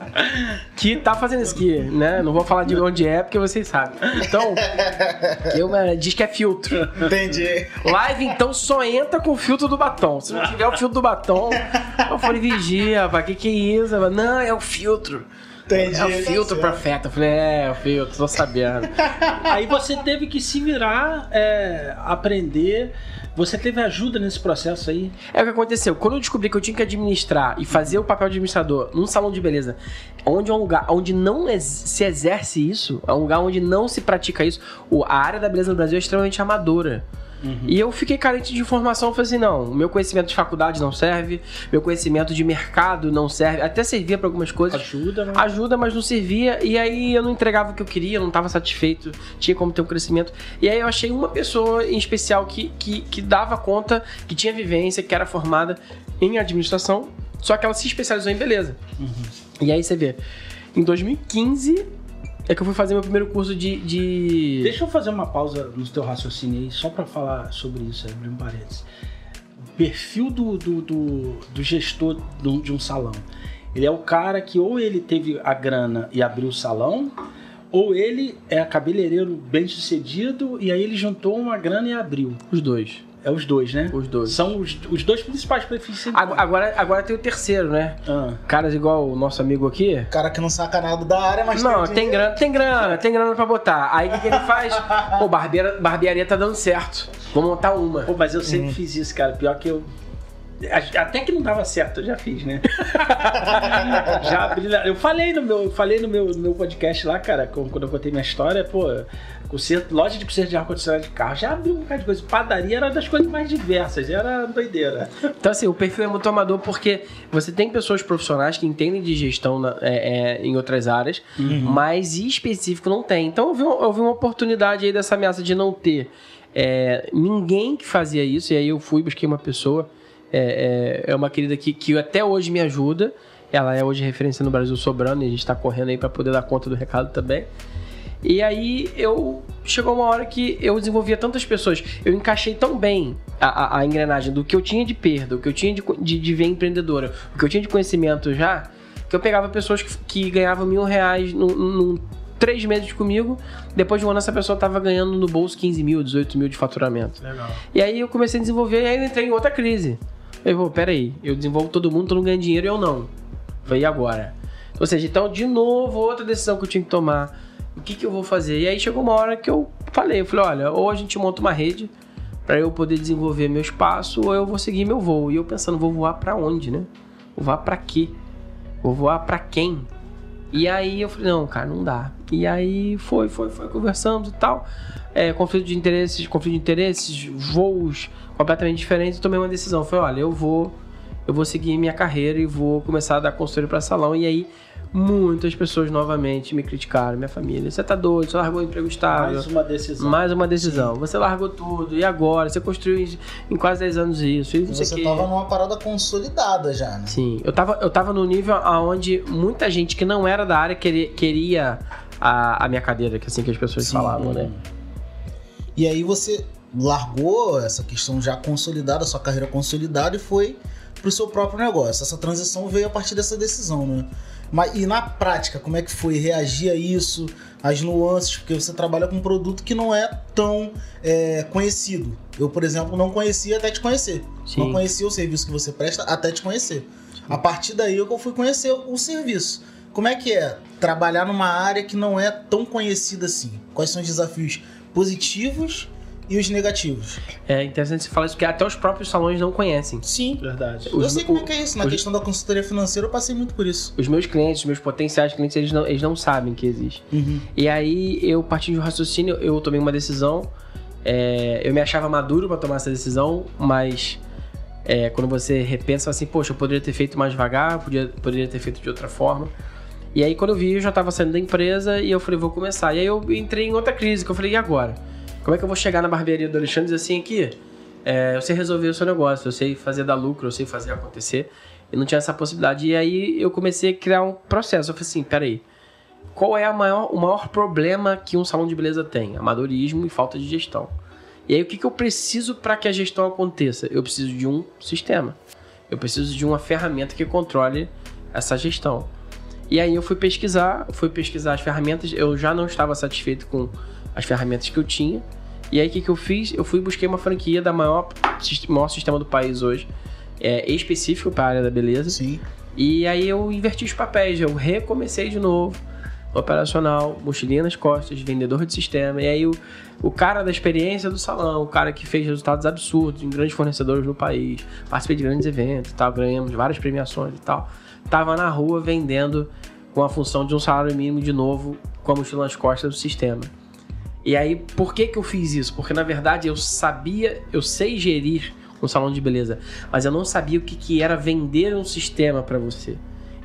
que tá fazendo isso aqui, né? Não vou falar de onde é, porque vocês sabem. Então, eu, é, diz que é filtro. Entendi. Live, então, só entra com o filtro do batom. Se não tiver o filtro do batom, eu falei, vigia, rapaz, que que é isso? Não, é o filtro. Entendi. É o filtro, Tá profeta. Eu falei, é, o filtro, tô sabendo. Aí você teve que se virar, é, aprender. Você teve ajuda nesse processo aí? É o que aconteceu. Quando eu descobri que eu tinha que administrar e fazer o papel de administrador num salão de beleza, onde é um lugar onde não ex- se exerce isso, é um lugar onde não se pratica isso, a área da beleza no Brasil é extremamente amadora. E eu fiquei carente de informação, falei assim, não, meu conhecimento de faculdade não serve, meu conhecimento de mercado não serve, até servia para algumas coisas, Ajuda, né? ajuda, mas não servia. E aí eu não entregava o que eu queria, eu não estava satisfeito, tinha como ter um crescimento. E aí eu achei uma pessoa em especial que, que, que dava conta, que tinha vivência, que era formada em administração, só que ela se especializou em beleza. E aí você vê, em 2015 é que eu fui fazer meu primeiro curso de. de... Deixa eu fazer uma pausa no teu raciocínio aí, só pra falar sobre isso, abrir um parênteses. O perfil do, do, do, do gestor de um salão. Ele é o cara que ou ele teve a grana e abriu o salão, ou ele é cabeleireiro bem sucedido e aí ele juntou uma grana e abriu. Os dois. É os dois, né? Os dois. São os, os dois principais perfis. Ag- Agora, agora tem o terceiro, né? Ah, Caras igual o nosso amigo aqui, Cara que não saca nada da área, mas Não, tem, tem grana, tem grana, tem grana pra botar. Aí o que, que ele faz? Pô, barbeira, barbearia tá dando certo. Vou montar uma. Pô, mas eu sempre fiz isso, cara. Pior que eu. Até que não dava certo, eu já fiz, né? já abri. Eu falei no meu, eu falei no meu, no meu podcast lá, cara, quando eu contei minha história, pô, conserto, loja de conserto de ar-condicionado de carro, já abri um bocado de coisa. Padaria era das coisas mais diversas, era doideira. Então, assim, o perfil é muito amador porque você tem pessoas profissionais que entendem de gestão na- é, é, em outras áreas, mas em específico não tem. Então, eu vi, uma- eu vi uma oportunidade aí dessa ameaça de não ter é, ninguém que fazia isso, e aí eu fui, busquei uma pessoa, é, é, é uma querida que, que até hoje me ajuda. Ela é hoje referência no Brasil sobrando e a gente tá correndo aí para poder dar conta do recado também. E aí eu chegou uma hora que eu desenvolvia tantas pessoas, eu encaixei tão bem a, a- a engrenagem do que eu tinha de perda, o que eu tinha de, de, de ver empreendedora, o que eu tinha de conhecimento já, que eu pegava pessoas que, que ganhavam mil reais num, num- três meses comigo, depois de um ano essa pessoa tava ganhando no bolso 15 mil, 18 mil de faturamento. Legal. E aí eu comecei a desenvolver e aí eu entrei em outra crise. Eu vou, peraí, eu desenvolvo todo mundo, todo mundo ganha dinheiro e eu não. Falei, e agora? Ou seja, então de novo, outra decisão que eu tinha que tomar. O que, que eu vou fazer? E aí chegou uma hora que eu falei, eu falei, olha, ou a gente monta uma rede para eu poder desenvolver meu espaço, ou eu vou seguir meu voo. E eu pensando, vou voar para onde, né? Vou voar para quê? Vou voar para quem? E aí eu falei, não, cara, não dá. E aí foi, foi, foi, conversamos e tal. É, conflito de interesses, conflito de interesses, voos completamente diferentes. Eu tomei uma decisão. Falei, olha, eu vou, eu vou seguir minha carreira e vou começar a dar consultoria para salão. E aí muitas pessoas novamente me criticaram, minha família. Você tá doido, você largou o emprego estável. Mais uma decisão. Mais uma decisão. Você largou tudo. E agora? Você construiu em, em quase 10 anos isso. E Você quê. tava numa parada consolidada já, né? Sim, eu tava, eu tava no nível onde muita gente que não era da área queria, queria a, a minha cadeira, que é assim que as pessoas Sim. falavam, né? E aí você largou essa questão já consolidada, sua carreira consolidada e foi pro seu próprio negócio. Essa transição veio a partir dessa decisão, né? Mas e na prática, como é que foi reagir a isso, as nuances, porque você trabalha com um produto que não é tão é, conhecido. Eu, por exemplo, não conhecia até te conhecer. Sim. Não conhecia o serviço que você presta até te conhecer. A partir daí eu fui conhecer o serviço. Como é que é trabalhar numa área que não é tão conhecida assim? Quais são os desafios positivos e os negativos? É interessante você falar isso, porque até os próprios salões não conhecem. Sim. Verdade. Eu Os- sei como é o- que é isso. Na os- questão da consultoria financeira, eu passei muito por isso. Os meus clientes, os meus potenciais clientes, eles não, eles não sabem que existe. E aí, eu, partindo de um raciocínio, eu tomei uma decisão. é, eu me achava maduro para tomar essa decisão, mas é, quando você repensa assim, poxa, eu poderia ter feito mais devagar, podia, poderia ter feito de outra forma. E aí, quando eu vi, eu já estava saindo da empresa e eu falei, vou começar. E aí, eu entrei em outra crise, que eu falei, e agora? Como é que eu vou chegar na barbearia do Alexandre e dizer assim, aqui, é, eu sei resolver o seu negócio, eu sei fazer dar lucro, eu sei fazer acontecer. E não tinha essa possibilidade. E aí, eu comecei a criar um processo. Eu falei assim, peraí, qual é maior, o maior problema que um salão de beleza tem? Amadorismo e falta de gestão. E aí, o que, que eu preciso para que a gestão aconteça? Eu preciso de um sistema. Eu preciso de uma ferramenta que controle essa gestão. E aí eu fui pesquisar, fui pesquisar as ferramentas. Eu já não estava satisfeito com as ferramentas que eu tinha. E aí o que, que eu fiz? Eu fui e busquei uma franquia da maior, maior sistema do país hoje, é, específico para a área da beleza. Sim. E aí eu inverti os papéis, eu recomecei de novo. Operacional, mochilinha nas costas, vendedor de sistema. E aí o, o cara da experiência do salão, o cara que fez resultados absurdos em grandes fornecedores no país, participei de grandes eventos tal, ganhamos várias premiações e tal. Tava na rua vendendo com a função de um salário mínimo de novo com a mochila nas costas do sistema. E aí, por que que eu fiz isso? Porque na verdade eu sabia, eu sei gerir um salão de beleza, mas eu não sabia o que, que era vender um sistema para você.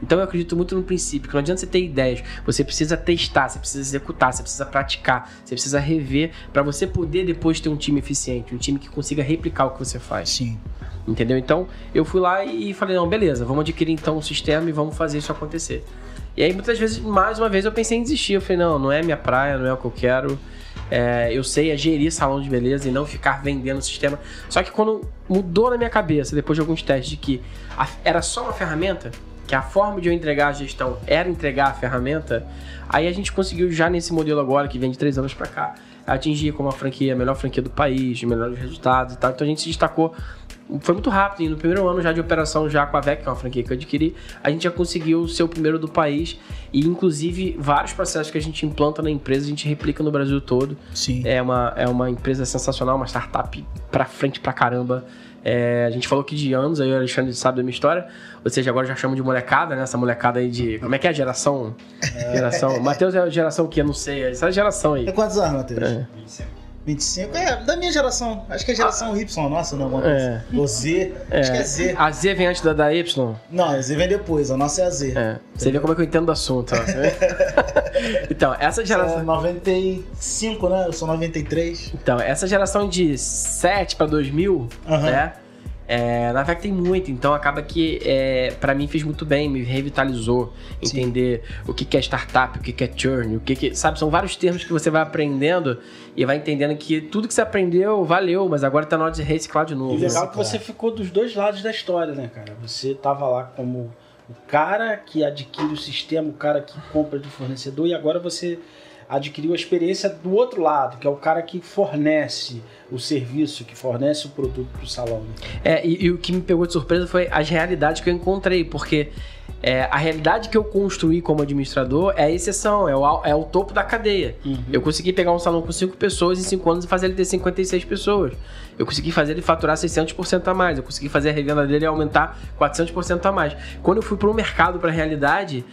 Então eu acredito muito no princípio, que não adianta você ter ideias, você precisa testar, você precisa executar, você precisa praticar, você precisa rever para você poder depois ter um time eficiente, um time que consiga replicar o que você faz. Sim. Entendeu? Então eu fui lá e falei, não, beleza, vamos adquirir então um sistema e vamos fazer isso acontecer. E aí muitas vezes, mais uma vez, eu pensei em desistir. Eu falei, não, não é minha praia, não é o que eu quero. É, eu sei é gerir salão de beleza e não ficar vendendo o sistema. Só que quando mudou na minha cabeça, depois de alguns testes, de que a- era só uma ferramenta, que a forma de eu entregar a gestão era entregar a ferramenta, aí a gente conseguiu já nesse modelo agora, que vem de três anos pra cá, atingir como a franquia, a melhor franquia do país, de melhores resultados e tal. Então a gente se destacou foi muito rápido. E no primeiro ano já de operação, já com a VEC, que é uma franquia que eu adquiri, a gente já conseguiu ser o primeiro do país. E, inclusive, vários processos que a gente implanta na empresa, a gente replica no Brasil todo. Sim. É uma, é uma empresa sensacional, uma startup pra frente pra caramba. É, a gente falou aqui de anos, aí o Alexandre sabe da minha história. Ou seja, agora já chamo de molecada, né? Essa molecada aí de. Como é que é a geração? Geração. Matheus é a geração que eu não sei. Essa geração aí. É quantos anos, Matheus? É. 25? É, da minha geração. Acho que é geração Y, nossa, não. Alguma É. coisa. O Z. Acho que é Z. A Z vem antes da, da Y. Não, a Z vem depois, a nossa é a Z. É. Você vê como é que eu entendo do assunto. ó. então, essa É geração. 95, né? Eu sou 93. Então, essa geração de 7 para 2000, Aham. né? É, na VEC tem muito, então acaba que é, para mim fez muito bem, me revitalizou Sim. entender o que que é startup, o que que é churn, o que que, sabe, são vários termos que você vai aprendendo e vai entendendo que tudo que você aprendeu valeu, mas agora tá na hora de reciclar de novo. E né? legal é que você ficou dos dois lados da história, né, cara? Você tava lá como o cara que adquire o sistema, o cara que compra do fornecedor, e agora você adquiriu a experiência do outro lado, que é o cara que fornece o serviço, que fornece o produto pro salão. né? É, e, e o que me pegou de surpresa foi as realidades que eu encontrei, porque é, a realidade que eu construí como administrador é a exceção, é o, é o topo da cadeia. Eu consegui pegar um salão com 5 pessoas em 5 anos e fazer ele ter 56 pessoas. Eu consegui fazer ele faturar 600% a mais. Eu consegui fazer a revenda dele aumentar 400% a mais. Quando eu fui para o mercado, para a realidade,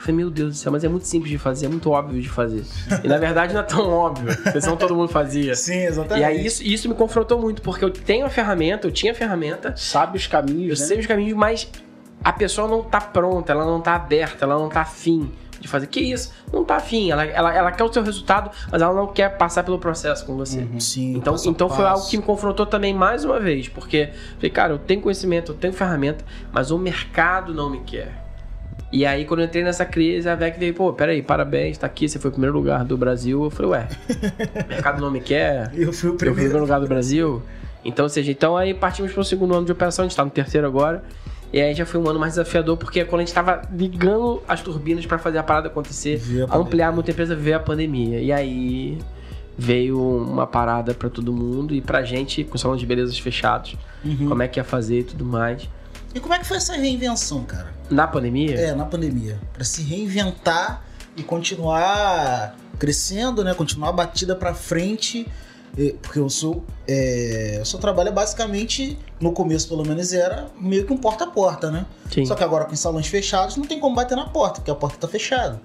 eu falei, meu Deus do céu, mas é muito simples de fazer, é muito óbvio de fazer. E na verdade não é tão óbvio, porque senão todo mundo fazia. Sim, exatamente. E aí isso, isso me confrontou muito, porque eu tenho a ferramenta, eu tinha a ferramenta, Sabe os caminhos, eu né? sei os caminhos, mas a pessoa não tá pronta, ela não tá aberta, ela não tá afim de fazer. Que isso? Não tá afim. Ela, ela, ela quer o seu resultado, mas ela não quer passar pelo processo com você. Sim, Então, então foi passo. algo que me confrontou também mais uma vez, porque falei, cara, eu tenho conhecimento, eu tenho ferramenta, mas o mercado não me quer. E aí, quando eu entrei nessa crise, a VEC veio, pô, peraí, parabéns, tá aqui, você foi o primeiro lugar do Brasil. Eu falei, ué, o mercado não me quer, Eu fui o eu fui o primeiro primeiro. lugar do Brasil. Então, ou seja, então aí partimos para o segundo ano de operação, a gente tá no terceiro agora. E aí já foi um ano mais desafiador, porque quando a gente tava ligando as turbinas para fazer a parada acontecer, a ampliar muita empresa, veio a pandemia. E aí veio uma parada para todo mundo e pra gente, com salões de belezas fechados, Uhum. como é que ia fazer e tudo mais. E como é que foi essa reinvenção, cara? Na pandemia? É, na pandemia. Pra se reinventar e continuar crescendo, né? Continuar batida pra frente. E- Porque o seu, é, o seu trabalho é basicamente, no começo pelo menos era, meio que um porta a porta, né? Sim, Só que agora com os salões fechados não tem como bater na porta, porque a porta tá fechada.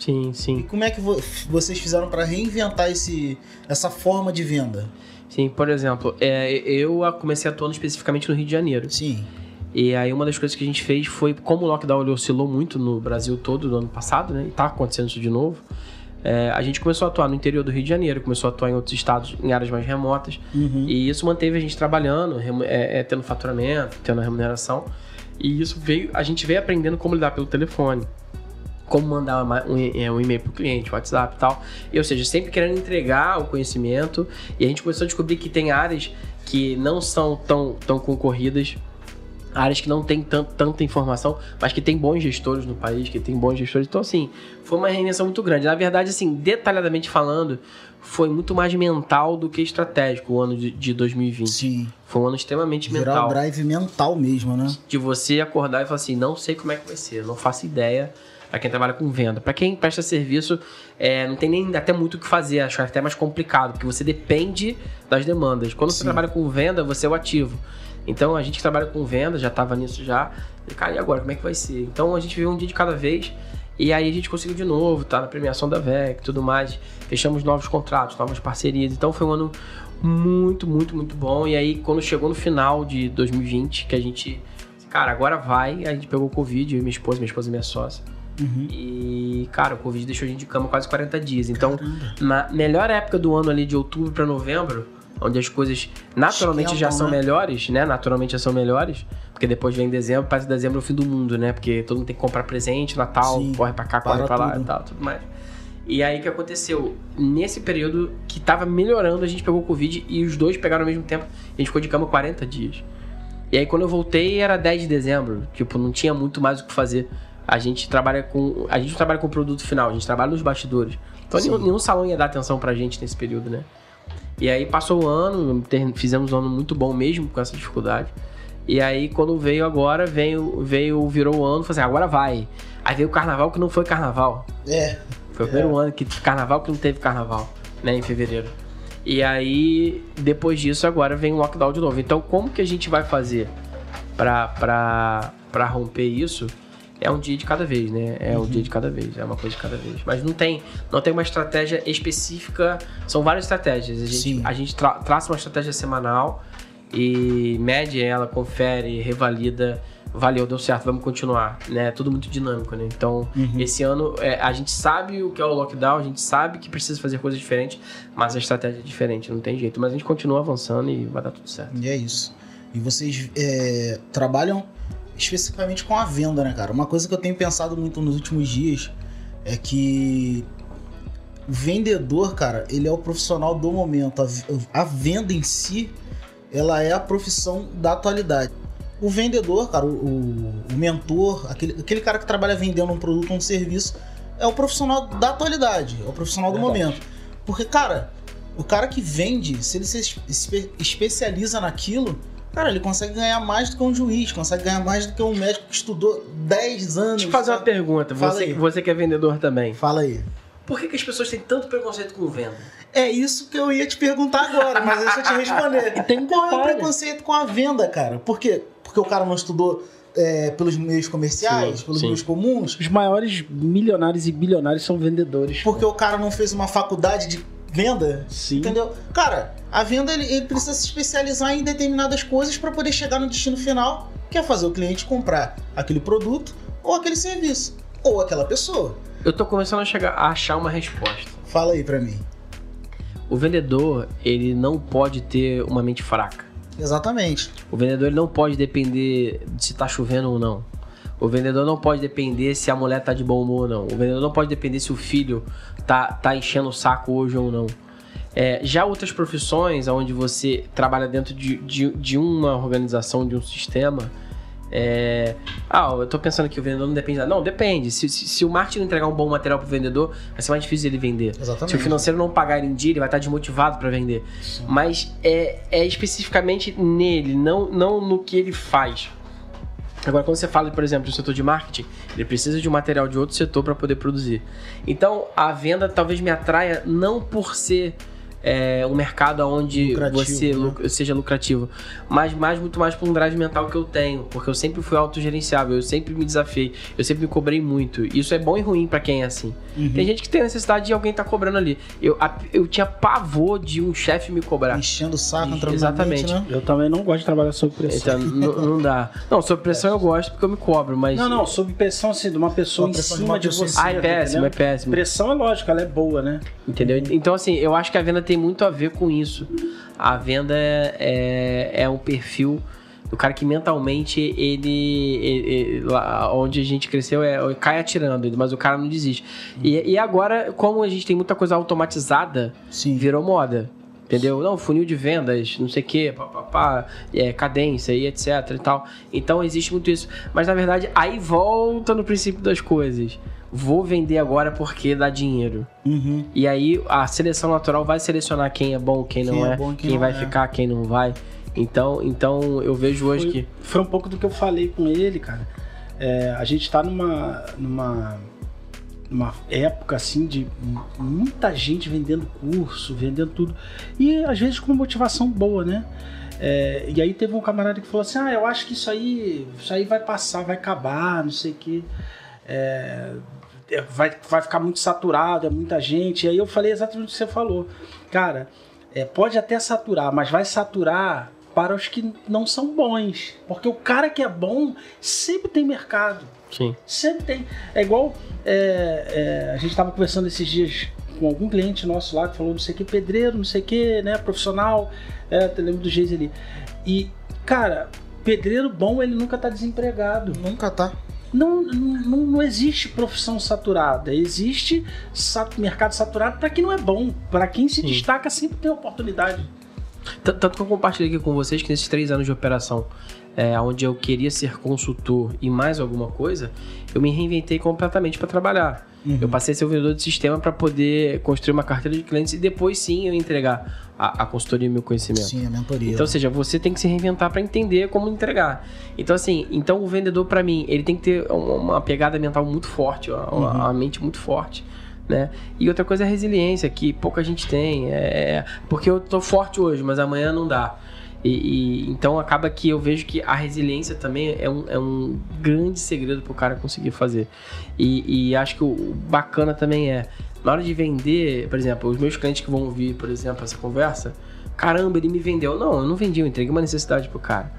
sim, E sim. como é que vo- vocês fizeram pra reinventar esse, essa forma de venda? Sim, por exemplo, é, eu comecei atuando especificamente no Rio de Janeiro. Sim. E aí uma das coisas que a gente fez foi, como o lockdown oscilou muito no Brasil todo no ano passado, né? E tá acontecendo isso de novo. é, a gente começou a atuar no interior do Rio de Janeiro, começou a atuar em outros estados, em áreas mais remotas. Uhum. E isso manteve a gente trabalhando, é, é, tendo faturamento, tendo remuneração. E isso veio, a gente veio aprendendo como lidar pelo telefone, como mandar um, é, um e-mail pro cliente, WhatsApp e tal. E, ou seja, sempre querendo entregar o conhecimento. E a gente começou a descobrir que tem áreas que não são tão, tão concorridas, áreas que não tem tan- tanta informação, mas que tem bons gestores no país, que tem bons gestores. Então, assim, foi uma reinvenção muito grande. Na verdade, assim, detalhadamente falando, foi muito mais mental do que estratégico o ano de, de 2020. Sim. Foi um ano extremamente o mental. drive mental mesmo, né? De você acordar e falar assim, não sei como é que vai ser, não faço ideia. Pra quem trabalha com venda. Pra quem presta serviço, é, não tem nem até muito o que fazer. Acho até mais complicado, porque você depende das demandas. Quando você Sim. trabalha com venda, você é o ativo. Então a gente que trabalha com venda, já tava nisso já. E, cara, e agora? Como é que vai ser? Então a gente viu um dia de cada vez. E aí a gente conseguiu de novo, tá na premiação da VEC e tudo mais. Fechamos novos contratos, novas parcerias. Então foi um ano muito, muito, muito bom. E aí, quando chegou no final de 2020, que a gente. Cara, agora vai. A gente pegou o Covid, eu e minha esposa, minha esposa e minha sócia. Uhum. E, cara, o Covid deixou a gente de cama quase 40 dias. Então, Caramba. na melhor época do ano ali, de outubro pra novembro, onde as coisas naturalmente já Esquentam, são né? melhores, né? Naturalmente já são melhores. Porque depois vem dezembro, parece que dezembro é o fim do mundo, né? Porque todo mundo tem que comprar presente, Natal, Sim, corre pra cá, corre pra lá tudo. e tal, tudo mais. E aí o que aconteceu? Nesse período que tava melhorando, a gente pegou o Covid e os dois pegaram ao mesmo tempo. A gente ficou de cama 40 dias. E aí quando eu voltei era 10 de dezembro. Tipo, não tinha muito mais o que fazer. A gente trabalha com. A gente não trabalha com o produto final, a gente trabalha nos bastidores. Então nenhum, nenhum salão ia dar atenção pra gente nesse período, né? E aí passou o ano, fizemos um ano muito bom mesmo com essa dificuldade. E aí quando veio agora, veio, veio virou o ano, falei assim, agora vai. Aí veio o carnaval que não foi carnaval. É. Foi o primeiro ano que carnaval que não teve carnaval, né, em fevereiro. E aí, depois disso, agora vem o lockdown de novo. Então, como que a gente vai fazer pra, pra, pra romper isso? É um dia de cada vez, né? É um dia de cada vez, é uma coisa de cada vez. Mas não tem, não tem uma estratégia específica, são várias estratégias. A gente, Sim. a gente tra- traça uma estratégia semanal e mede ela, confere, revalida. Valeu, deu certo, vamos continuar, né? Tudo muito dinâmico, né? Então, Uhum. esse ano é, a gente sabe o que é o lockdown, a gente sabe que precisa fazer coisas diferentes, mas a estratégia é diferente, não tem jeito. Mas a gente continua avançando e vai dar tudo certo. E é isso. E vocês é, trabalham especificamente com a venda, né, cara? Uma coisa que eu tenho pensado muito nos últimos dias é que o vendedor, cara, ele é o profissional do momento. A, a venda em si, ela é a profissão da atualidade. O vendedor, cara, o, o- o mentor, aquele, aquele cara que trabalha vendendo um produto ou um serviço, é o profissional da atualidade, é o profissional do Verdade. momento. Porque, cara, o cara que vende, se ele se espe- especializa naquilo, cara, ele consegue ganhar mais do que um juiz, consegue ganhar mais do que um médico que estudou 10 anos. Deixa eu fazer uma pergunta, você, você que é vendedor também. Fala aí. Por que, que as pessoas têm tanto preconceito com venda? É isso que eu ia te perguntar agora, mas deixa eu te responder. tem um Qual é o preconceito com a venda, cara? Por quê? Porque o cara não estudou é, pelos meios comerciais, Sim, pelos sim. meios comuns, Os maiores milionários e bilionários são vendedores. porque o cara não fez uma faculdade de venda, Sim. entendeu? Cara, a venda ele, ele precisa se especializar em determinadas coisas para poder chegar no destino final, que é fazer o cliente comprar aquele produto ou aquele serviço ou aquela pessoa. Eu tô começando a, chegar, a achar uma resposta. Fala aí pra mim. O vendedor, ele não pode ter uma mente fraca. Exatamente. O vendedor ele não pode depender de se tá chovendo ou não. O vendedor não pode depender se a mulher tá de bom humor ou não. O vendedor não pode depender se o filho tá, tá enchendo o saco hoje ou não. É, já outras profissões, onde você trabalha dentro de, de, de uma organização, de um sistema, é... Ah, eu tô pensando que o vendedor não depende. Não, depende. Se, se, se o marketing não entregar um bom material pro vendedor, vai ser mais difícil ele vender. Exatamente. Se o financeiro não pagar em dia, ele vai estar desmotivado para vender. Mas é, é especificamente nele, não, não no que ele faz. Agora, quando você fala, por exemplo, do setor de marketing, ele precisa de um material de outro setor para poder produzir. Então, a venda talvez me atraia não por ser é, um mercado onde Lucrativo, você né? seja lucrativo, mas mais muito mais por um drive mental que eu tenho, porque eu sempre fui autogerenciável, eu sempre me desafiei, eu sempre me cobrei muito. Isso é bom e ruim para quem é assim. Uhum. Tem gente que tem necessidade de alguém estar cobrando ali. Eu, a- eu tinha pavor de um chefe me cobrar. Enchendo o saco, entrando exatamente. né? Eu também não gosto de trabalhar sob pressão. Então, não dá. Não, sob pressão eu gosto porque eu me cobro, mas. Não, não, sob pressão assim, de uma pessoa Uma em de cima uma de, pessoa em você. Ah, é péssimo, é péssimo. Pressão é lógico, ela é boa, né? Entendeu? Então, assim, eu acho que a venda tem muito a ver com isso. A venda é, é, é um perfil do cara que mentalmente ele, ele- ele- lá onde a gente cresceu é cai atirando, mas o cara não desiste. E, e agora, como a gente tem muita coisa automatizada, Sim. virou moda. Entendeu? Não, funil de vendas, não sei o quê, papapá, é, cadência e etc e tal. Então existe muito isso. Mas na verdade, aí volta no princípio das coisas. Vou vender agora porque dá dinheiro. Uhum. E aí a seleção natural vai selecionar quem é bom, quem, Quem não é é, bom quem quem, não vai é. ficar, quem não vai. Então, então eu vejo hoje Foi, que. foi um pouco do que eu falei com ele, cara. É, a gente tá numa, numa, numa época assim de muita gente vendendo curso, vendendo tudo. E às vezes com motivação boa, né? É, e aí teve um camarada que falou assim: Ah, eu acho que isso aí, isso aí vai passar, vai acabar, não sei o quê. É, é, vai, vai ficar muito saturado, é muita gente. E aí eu falei exatamente o que você falou. Cara, é, pode até saturar, mas vai saturar para os que não são bons. Porque o cara que é bom sempre tem mercado. Sim. Sempre tem. É igual. é, é, a gente estava conversando esses dias com algum cliente nosso lá que falou não sei o que, pedreiro, não sei o que, né? Profissional. É, eu lembro do Geis ali. E, cara, pedreiro bom, ele nunca tá desempregado. Nunca tá. Não, não, não existe profissão saturada. Existe mercado saturado para quem não é bom. Para quem se Sim. destaca, sempre tem oportunidade. Tanto que eu compartilhei aqui com vocês que nesses três anos de operação, é, onde eu queria ser consultor e mais alguma coisa, eu me reinventei completamente para trabalhar. Uhum. Eu passei a ser o vendedor de sistema para poder construir uma carteira de clientes e depois sim eu entregar a, a consultoria e o meu conhecimento. Sim, a mentoria. Então, ou seja, você tem que se reinventar para entender como entregar. Então, assim, então o vendedor, para mim, ele tem que ter uma, pegada mental muito forte, uma- Uhum. uma mente muito forte. Né? E outra coisa é a resiliência, que pouca gente tem. É, porque eu tô forte hoje, mas amanhã não dá. E, e- então acaba que eu vejo que a resiliência também é um, é um grande segredo pro cara conseguir fazer. E, e acho que o, o bacana também é, na hora de vender, por exemplo, os meus clientes que vão ouvir, por exemplo, essa conversa, caramba, ele me vendeu. Não, eu não vendi, eu entreguei uma necessidade pro cara.